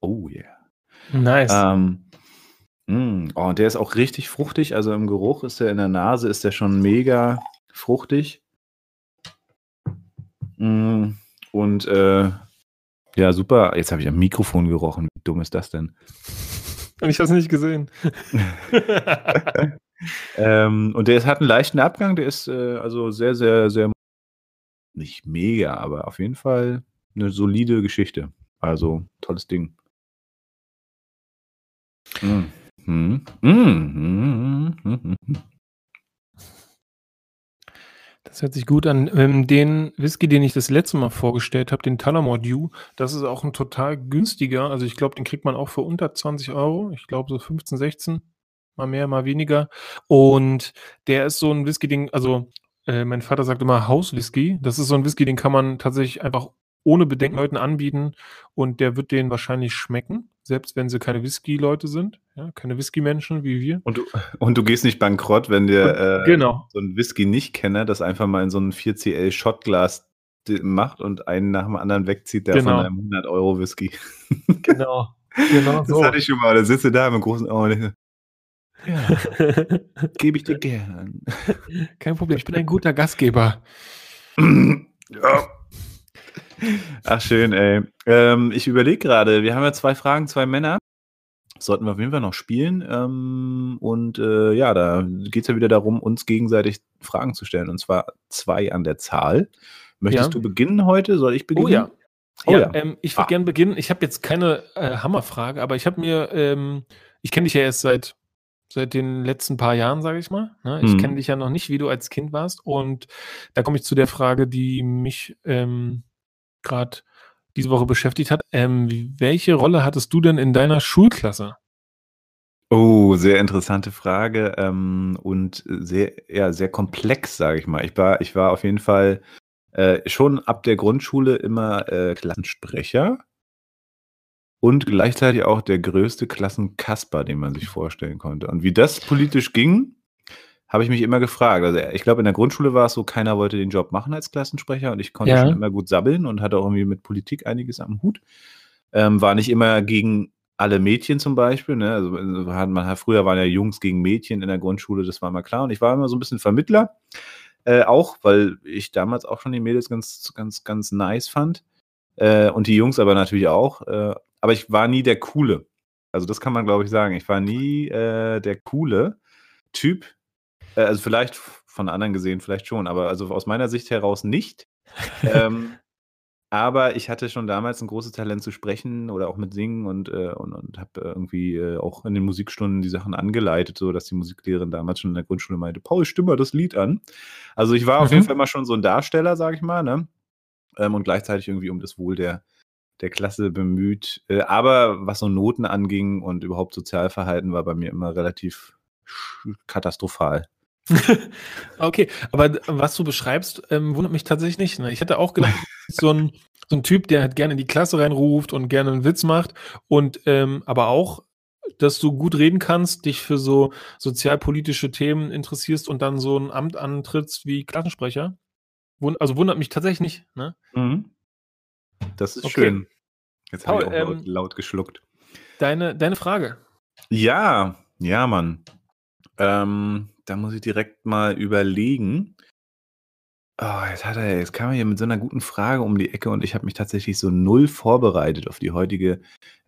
Oh yeah. Nice. Ähm, Mm, oh, und der ist auch richtig fruchtig. Also im Geruch ist der in der Nase ist der schon mega fruchtig. Mm, und äh, ja, super. Jetzt habe ich am Mikrofon gerochen. Wie dumm ist das denn? Und ich habe es nicht gesehen. <laughs> ähm, und der ist, hat einen leichten Abgang. Der ist äh, also sehr, sehr, sehr nicht mega, aber auf jeden Fall eine solide Geschichte. Also tolles Ding. Mm. Mhm. Mhm. Das hört sich gut an. Ähm, den Whisky, den ich das letzte Mal vorgestellt habe, den Tullamore Dew, das ist auch ein total günstiger. Also ich glaube, den kriegt man auch für unter 20 Euro. Ich glaube so 15, 16, mal mehr, mal weniger. Und der ist so ein Whisky, den, also äh, mein Vater sagt immer Hauswhisky. Das ist so ein Whisky, den kann man tatsächlich einfach ohne Bedenken Leuten anbieten und der wird denen wahrscheinlich schmecken, selbst wenn sie keine Whisky-Leute sind, ja, keine Whisky-Menschen wie wir. Und du, und du gehst nicht bankrott, wenn dir äh, genau. so ein Whisky-Nicht-Kenner das einfach mal in so ein 4CL-Shotglas macht und einen nach dem anderen wegzieht, der genau. von einem 100-Euro-Whisky. Genau. genau <laughs> das so. hatte ich schon mal. Da sitzt du da mit großen Augen. Ja, <laughs> gebe ich dir gern. Kein Problem, ich bin ein guter Gastgeber. <clears throat> Ja. Ach, schön, ey. Ähm, ich überlege gerade, wir haben ja zwei Fragen, zwei Männer. Sollten wir auf jeden Fall noch spielen. Ähm, und äh, ja, da geht es ja wieder darum, uns gegenseitig Fragen zu stellen. Und zwar zwei an der Zahl. Möchtest ja. du beginnen heute? Soll ich beginnen? Oh ja. Oh, ja, ja. Ähm, ich würde ah. gerne beginnen. Ich habe jetzt keine äh, Hammerfrage, aber ich habe mir, ähm, ich kenne dich ja erst seit, seit den letzten paar Jahren, sage ich mal. Ne? Ich hm. kenne dich ja noch nicht, wie du als Kind warst. Und da komme ich zu der Frage, die mich ähm, gerade diese Woche beschäftigt hat. Ähm, welche Rolle hattest du denn in deiner Schulklasse? Oh, sehr interessante Frage ähm, und sehr, ja, sehr komplex, sage ich mal. Ich war, ich war auf jeden Fall äh, schon ab der Grundschule immer äh, Klassensprecher und gleichzeitig auch der größte Klassenkasper, den man sich vorstellen konnte. Und wie das politisch ging, habe ich mich immer gefragt. Also ich glaube, in der Grundschule war es so, keiner wollte den Job machen als Klassensprecher und ich konnte ja. schon immer gut sabbeln und hatte auch irgendwie mit Politik einiges am Hut. Ähm, war nicht immer gegen alle Mädchen zum Beispiel. Ne? Also hat man, früher waren ja Jungs gegen Mädchen in der Grundschule, das war mal klar. Und ich war immer so ein bisschen Vermittler. Äh, auch, weil ich damals auch schon die Mädels ganz, ganz, ganz nice fand. Äh, und die Jungs aber natürlich auch. Äh, aber ich war nie der Coole. Also das kann man, glaube ich, sagen. Ich war nie äh, der coole Typ, äh, also vielleicht von anderen gesehen, vielleicht schon, aber also aus meiner Sicht heraus nicht. <laughs> ähm, aber ich hatte schon damals ein großes Talent zu sprechen oder auch mit Singen und, äh, und, und habe irgendwie äh, auch in den Musikstunden die Sachen angeleitet, so dass die Musiklehrerin damals schon in der Grundschule meinte, Paul, stimme das Lied an. Also ich war mhm. auf jeden mhm. Fall immer schon so ein Darsteller, sag ich mal, ne? Ähm, und gleichzeitig irgendwie um das Wohl der, der Klasse bemüht. Äh, aber was so Noten anging und überhaupt Sozialverhalten war bei mir immer relativ katastrophal. Okay, aber was du beschreibst, ähm, wundert mich tatsächlich nicht. Ne? Ich hätte auch gedacht, <laughs> so ein, so ein Typ, der halt gerne in die Klasse reinruft und gerne einen Witz macht und ähm, aber auch, dass du gut reden kannst, dich für so sozialpolitische Themen interessierst und dann so ein Amt antrittst wie Klassensprecher. Wund also wundert mich tatsächlich nicht. Ne? Mhm. Das ist okay. schön. Jetzt habe ich auch ähm, laut, laut geschluckt. Deine, deine Frage. Ja, ja, Mann. Ähm, da muss ich direkt mal überlegen. Oh, jetzt hat er, jetzt kam er hier mit so einer guten Frage um die Ecke und ich habe mich tatsächlich so null vorbereitet auf die heutige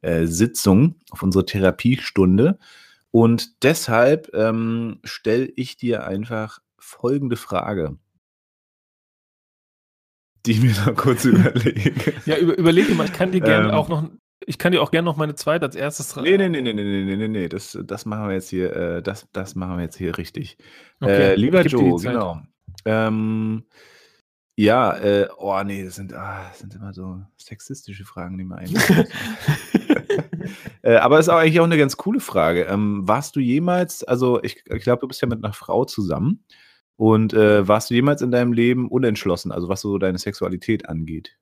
äh, Sitzung, auf unsere Therapiestunde. Und deshalb ähm, stelle ich dir einfach folgende Frage, die ich mir noch kurz <laughs> überlege. Ja, über, überlege mal, ich kann dir gerne ähm, auch noch ich kann dir auch gerne noch meine zweite als erstes tragen. Nee, nee, nee, nee, nee, nee, nee, nee, das, das machen wir jetzt hier, äh, das, das machen wir jetzt hier richtig. Okay, äh, lieber Joe, genau. Ähm, ja, äh, oh nee, das sind, ah, das sind immer so sexistische Fragen, die man eigentlich. <laughs> äh, aber ist auch eigentlich auch eine ganz coole Frage. Ähm, warst du jemals, also ich, ich glaube, du bist ja mit einer Frau zusammen. Und äh, warst du jemals in deinem Leben unentschlossen, also was so deine Sexualität angeht?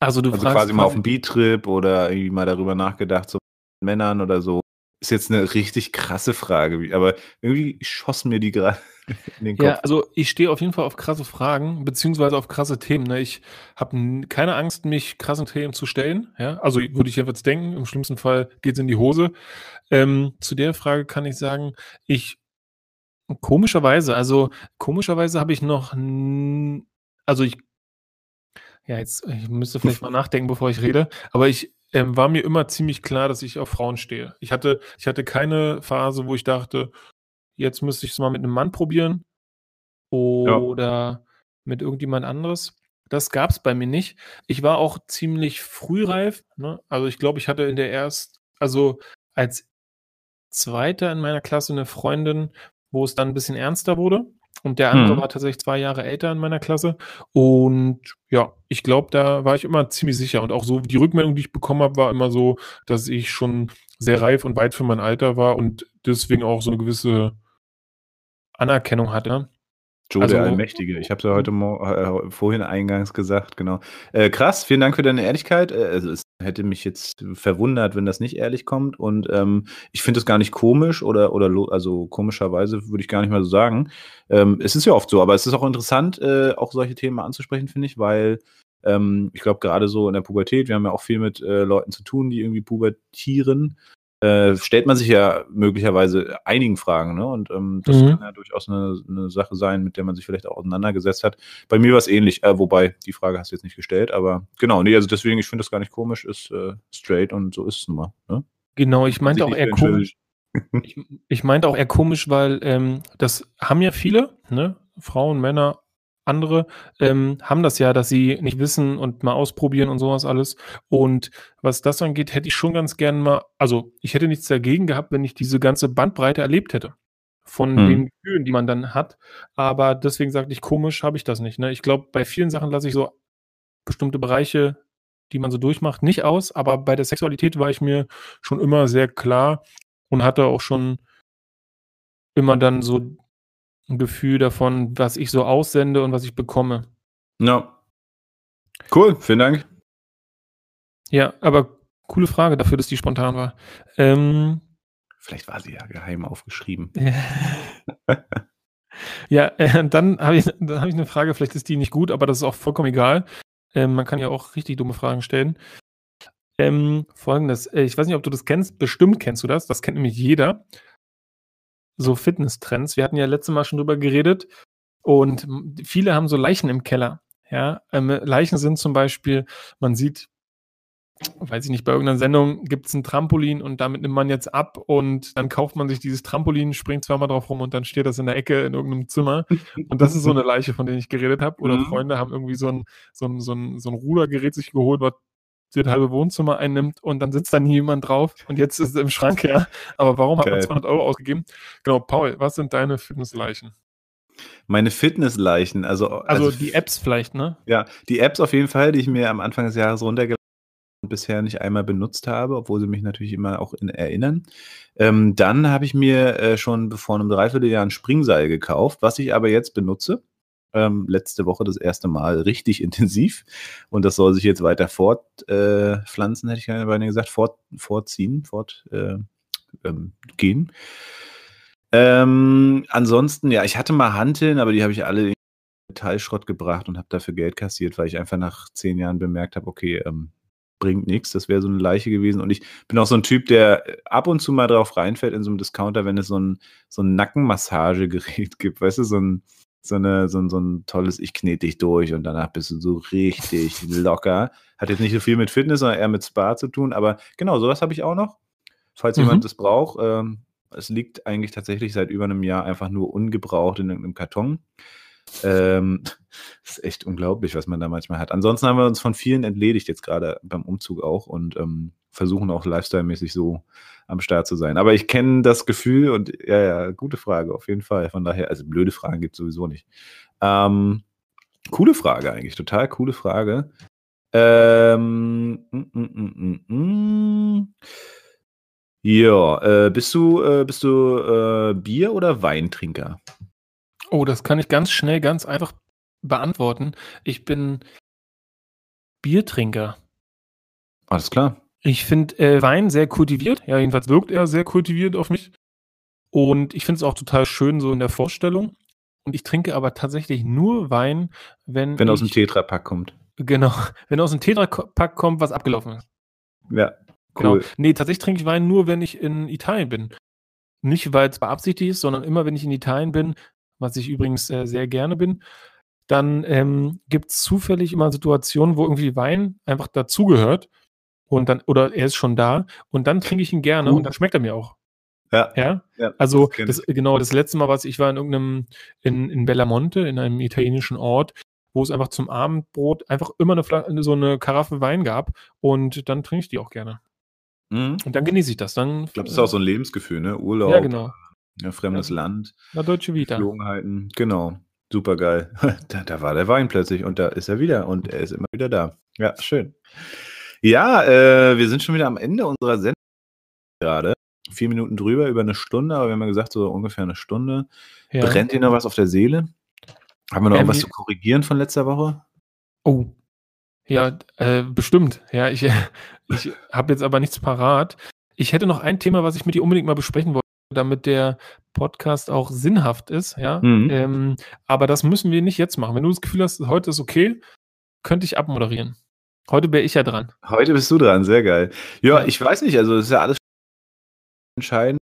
Also du also quasi mal auf einen Beat-Trip oder irgendwie mal darüber nachgedacht, so mit Männern oder so. Ist jetzt eine richtig krasse Frage, aber irgendwie schossen mir die gerade <laughs> in den Kopf. Ja, also ich stehe auf jeden Fall auf krasse Fragen, beziehungsweise auf krasse Themen. Ne? Ich habe keine Angst, mich krassen Themen zu stellen. Ja? Also würde ich jetzt denken, im schlimmsten Fall geht es in die Hose. Ähm, zu der Frage kann ich sagen, ich komischerweise, also komischerweise habe ich noch, also ich ja, jetzt, ich müsste vielleicht mal nachdenken, bevor ich rede, aber ich ähm, war mir immer ziemlich klar, dass ich auf Frauen stehe. Ich hatte, ich hatte keine Phase, wo ich dachte, jetzt müsste ich es mal mit einem Mann probieren oder ja. mit irgendjemand anderes. Das gab es bei mir nicht. Ich war auch ziemlich frühreif. Ne? Also ich glaube, ich hatte in der erst, also als Zweiter in meiner Klasse eine Freundin, wo es dann ein bisschen ernster wurde. Und der andere mhm. war tatsächlich zwei Jahre älter in meiner Klasse. Und ja, ich glaube, da war ich immer ziemlich sicher. Und auch so die Rückmeldung, die ich bekommen habe, war immer so, dass ich schon sehr reif und weit für mein Alter war und deswegen auch so eine gewisse Anerkennung hatte. Joe also, der Allmächtige. Ich habe es ja heute äh, vorhin eingangs gesagt, genau. Äh, krass, vielen Dank für deine Ehrlichkeit. Äh, also es hätte mich jetzt verwundert, wenn das nicht ehrlich kommt. Und ähm, ich finde es gar nicht komisch oder, oder also komischerweise würde ich gar nicht mal so sagen. Ähm, es ist ja oft so, aber es ist auch interessant, äh, auch solche Themen anzusprechen, finde ich, weil ähm, ich glaube, gerade so in der Pubertät, wir haben ja auch viel mit äh, Leuten zu tun, die irgendwie pubertieren. Äh, stellt man sich ja möglicherweise einigen Fragen. Ne? Und ähm, das mhm. kann ja durchaus eine, eine, Sache sein, mit der man sich vielleicht auch auseinandergesetzt hat. Bei mir war es ähnlich, äh, wobei die Frage hast du jetzt nicht gestellt, aber genau, nee, also deswegen, ich finde das gar nicht komisch, ist äh, straight und so ist es nun mal. Ne? Genau, ich meinte auch eher komisch. <laughs> ich, ich meinte auch eher komisch, weil ähm, das haben ja viele, ne? Frauen, Männer, andere ähm, haben das ja, dass sie nicht wissen und mal ausprobieren und sowas alles. Und was das angeht, hätte ich schon ganz gern mal, also ich hätte nichts dagegen gehabt, wenn ich diese ganze Bandbreite erlebt hätte von hm. den Gefühlen, die man dann hat. Aber deswegen sagte ich, komisch habe ich das nicht. Ne? Ich glaube, bei vielen Sachen lasse ich so bestimmte Bereiche, die man so durchmacht, nicht aus. Aber bei der Sexualität war ich mir schon immer sehr klar und hatte auch schon immer dann so ein Gefühl davon, was ich so aussende und was ich bekomme. Ja. Cool, vielen Dank. Ja, aber coole Frage dafür, dass die spontan war. Ähm, Vielleicht war sie ja geheim aufgeschrieben. <laughs> ja, äh, dann habe ich, hab ich eine Frage, vielleicht ist die nicht gut, aber das ist auch vollkommen egal. Ähm, man kann ja auch richtig dumme Fragen stellen. Ähm, Folgendes, äh, ich weiß nicht, ob du das kennst, bestimmt kennst du das, das kennt nämlich jeder so Fitnesstrends. Wir hatten ja letztes Mal schon drüber geredet und viele haben so Leichen im Keller. Ja, ähm, Leichen sind zum Beispiel, man sieht, weiß ich nicht, bei irgendeiner Sendung gibt es ein Trampolin und damit nimmt man jetzt ab und dann kauft man sich dieses Trampolin, springt zweimal drauf rum und dann steht das in der Ecke in irgendeinem Zimmer. Und das ist so eine <laughs> Leiche, von der ich geredet habe. Oder mhm. Freunde haben irgendwie so ein, so ein, so ein, so ein Rudergerät sich geholt, was das halbe Wohnzimmer einnimmt und dann sitzt da nie jemand drauf und jetzt ist es im Schrank her. Aber warum hat man 200 Euro ausgegeben? Genau, Paul, was sind deine Fitnessleichen? Meine Fitnessleichen, also, also. Also die Apps vielleicht, ne? Ja, die Apps auf jeden Fall, die ich mir am Anfang des Jahres runtergeladen und bisher nicht einmal benutzt habe, obwohl sie mich natürlich immer auch in, erinnern. Ähm, dann habe ich mir äh, schon vor einem Dreivierteljahr ein Springseil gekauft, was ich aber jetzt benutze ähm, letzte Woche das erste Mal richtig <laughs> intensiv. Und das soll sich jetzt weiter fortpflanzen, äh, hätte ich gerne bei gesagt, fort, fortziehen, fortgehen. Äh, ähm, ähm, ansonsten, ja, ich hatte mal Hanteln, aber die habe ich alle in Metallschrott gebracht und habe dafür Geld kassiert, weil ich einfach nach zehn Jahren bemerkt habe, okay, ähm, bringt nichts. Das wäre so eine Leiche gewesen. Und ich bin auch so ein Typ, der ab und zu mal drauf reinfällt in so einem Discounter, wenn es so ein, so ein Nackenmassagegerät <laughs> gibt, weißt du, so ein, so, eine, so, so ein tolles Ich knete dich durch und danach bist du so richtig locker. Hat jetzt nicht so viel mit Fitness, sondern eher mit Spa zu tun, aber genau, sowas habe ich auch noch. Falls mhm. jemand das braucht, ähm, es liegt eigentlich tatsächlich seit über einem Jahr einfach nur ungebraucht in irgendeinem Karton. Ähm, <laughs> ist echt unglaublich, was man da manchmal hat. Ansonsten haben wir uns von vielen entledigt, jetzt gerade beim Umzug auch und ähm, versuchen auch lifestyle-mäßig so am Start zu sein. Aber ich kenne das Gefühl und ja, ja, gute Frage, auf jeden Fall. Von daher, also blöde Fragen gibt es sowieso nicht. Ähm, coole Frage eigentlich, total coole Frage. Ähm, mm, mm, mm, ja, äh, bist du, äh, bist du äh, Bier- oder Weintrinker? Oh, das kann ich ganz schnell, ganz einfach beantworten. Ich bin Biertrinker. Alles klar. Ich finde äh, Wein sehr kultiviert. Ja, jedenfalls wirkt er sehr kultiviert auf mich. Und ich finde es auch total schön so in der Vorstellung. Und ich trinke aber tatsächlich nur Wein, wenn. Wenn ich, aus dem Tetrapack kommt. Genau. <laughs> Wenn aus dem Tetrapack kommt, was abgelaufen ist. Ja. Genau. Cool. Genau. Nee, tatsächlich trinke ich Wein nur, wenn ich in Italien bin. Nicht, weil es beabsichtigt ist, sondern immer, wenn ich in Italien bin, was ich übrigens äh, sehr gerne bin, dann ähm, gibt es zufällig immer Situationen, wo irgendwie Wein einfach dazugehört und dann, oder er ist schon da und dann trinke ich ihn gerne uh. und dann schmeckt er mir auch. Ja. Ja. ja also, das, genau, das letzte Mal, was ich war in irgendeinem, in, in Bellamonte, in einem italienischen Ort, wo es einfach zum Abendbrot einfach immer eine, so eine Karaffe Wein gab und dann trinke ich die auch gerne. Mhm. Und dann genieße ich das. Dann, ich glaube, das ist auch so ein Lebensgefühl, ne? Urlaub. Ja, genau. Ja, fremdes ja. Land. Na, deutsche Vita. Geflogenheiten. Genau. Super geil. <laughs> Da, da, war der Wein plötzlich und da ist er wieder und er ist immer wieder da. Ja, schön. Ja, äh, wir sind schon wieder am Ende unserer Sendung gerade. Vier Minuten drüber, über eine Stunde, aber wir haben ja gesagt, so ungefähr eine Stunde. Ja. Brennt dir noch was auf der Seele? Haben wir noch ähm, was zu korrigieren von letzter Woche? Oh. Ja, äh, bestimmt. Ja, ich, <laughs> ich habe jetzt aber nichts parat. Ich hätte noch ein Thema, was ich mit dir unbedingt mal besprechen wollte, damit der Podcast auch sinnhaft ist, ja. Mhm. Ähm, aber das müssen wir nicht jetzt machen. Wenn du das Gefühl hast, heute ist okay, könnte ich abmoderieren. Heute wäre ich ja dran. Heute bist du dran, sehr geil. Ja, ich weiß nicht, also es ist ja alles entscheiden.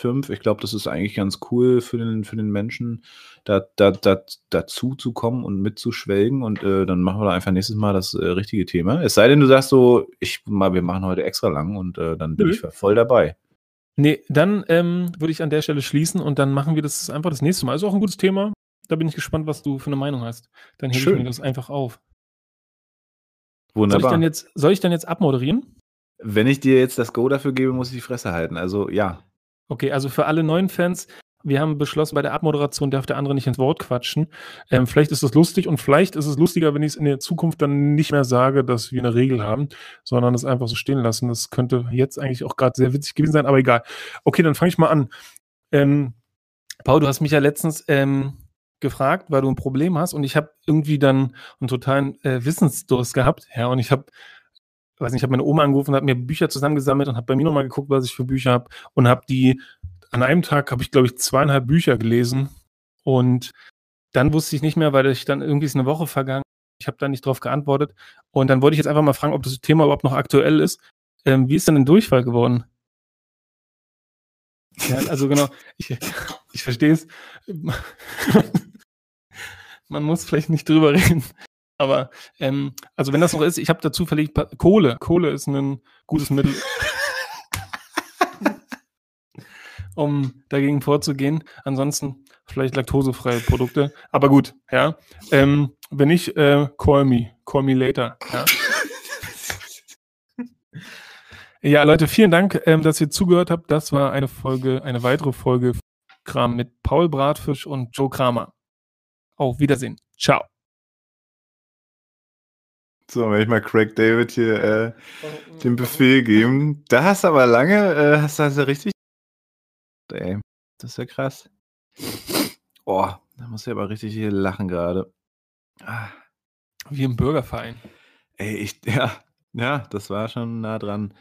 Fünf. Ich glaube, das ist eigentlich ganz cool für den, für den Menschen, da, da, da, dazu zu kommen und mitzuschwelgen. Und äh, dann machen wir da einfach nächstes Mal das äh, richtige Thema. Es sei denn, du sagst so, ich mal, wir machen heute extra lang und äh, dann bin mhm. ich voll dabei. Nee, dann ähm, würde ich an der Stelle schließen und dann machen wir das einfach das nächste Mal. Ist auch ein gutes Thema. Da bin ich gespannt, was du für eine Meinung hast. Dann hebe ich mir das einfach auf. Wunderbar. Soll ich, dann jetzt, soll ich dann jetzt abmoderieren? Wenn ich dir jetzt das Go dafür gebe, muss ich die Fresse halten. Also ja. Okay, also für alle neuen Fans, wir haben beschlossen, bei der Abmoderation darf der andere nicht ins Wort quatschen. Ähm, vielleicht ist das lustig und vielleicht ist es lustiger, wenn ich es in der Zukunft dann nicht mehr sage, dass wir eine Regel haben, sondern es einfach so stehen lassen. Das könnte jetzt eigentlich auch gerade sehr witzig gewesen sein, aber egal. Okay, dann fange ich mal an. Ähm, Paul, du hast mich ja letztens ähm, gefragt, weil du ein Problem hast und ich habe irgendwie dann einen totalen äh, Wissensdurst gehabt. Ja, und ich habe weiß nicht, ich habe meine Oma angerufen habe mir Bücher zusammengesammelt und habe bei mir nochmal geguckt, was ich für Bücher habe und habe die, an einem Tag habe ich, glaube ich, zweieinhalb Bücher gelesen und dann wusste ich nicht mehr, weil ich dann irgendwie ist eine Woche vergangen, ich habe da nicht drauf geantwortet und dann wollte ich jetzt einfach mal fragen, ob das Thema überhaupt noch aktuell ist. Ähm, wie ist denn ein Durchfall geworden? Ja, also genau, ich, ich verstehe es. Man muss vielleicht nicht drüber <laughs> reden. Aber ähm, also wenn das noch ist, ich habe dazu verlegt Kohle. Kohle ist ein gutes Mittel, <laughs> um dagegen vorzugehen. Ansonsten vielleicht laktosefreie Produkte. Aber gut, ja. Ähm, wenn nicht, äh, call me. Call me later. Ja. <laughs> ja, Leute, vielen Dank, ähm, dass ihr zugehört habt. Das war eine Folge, eine weitere Folge Kram mit Paul Bratfisch und Joe Kramer. Auf Wiedersehen. Ciao. So, wenn ich mal Craig David hier äh, den Befehl geben. Da hast du aber lange, äh, hast du also richtig. Ey, das ist ja krass. Oh, da muss ich aber richtig hier lachen gerade. Ah. Wie im Bürgerverein. Ey, ich, <laughs> ja, ja, das war schon nah dran.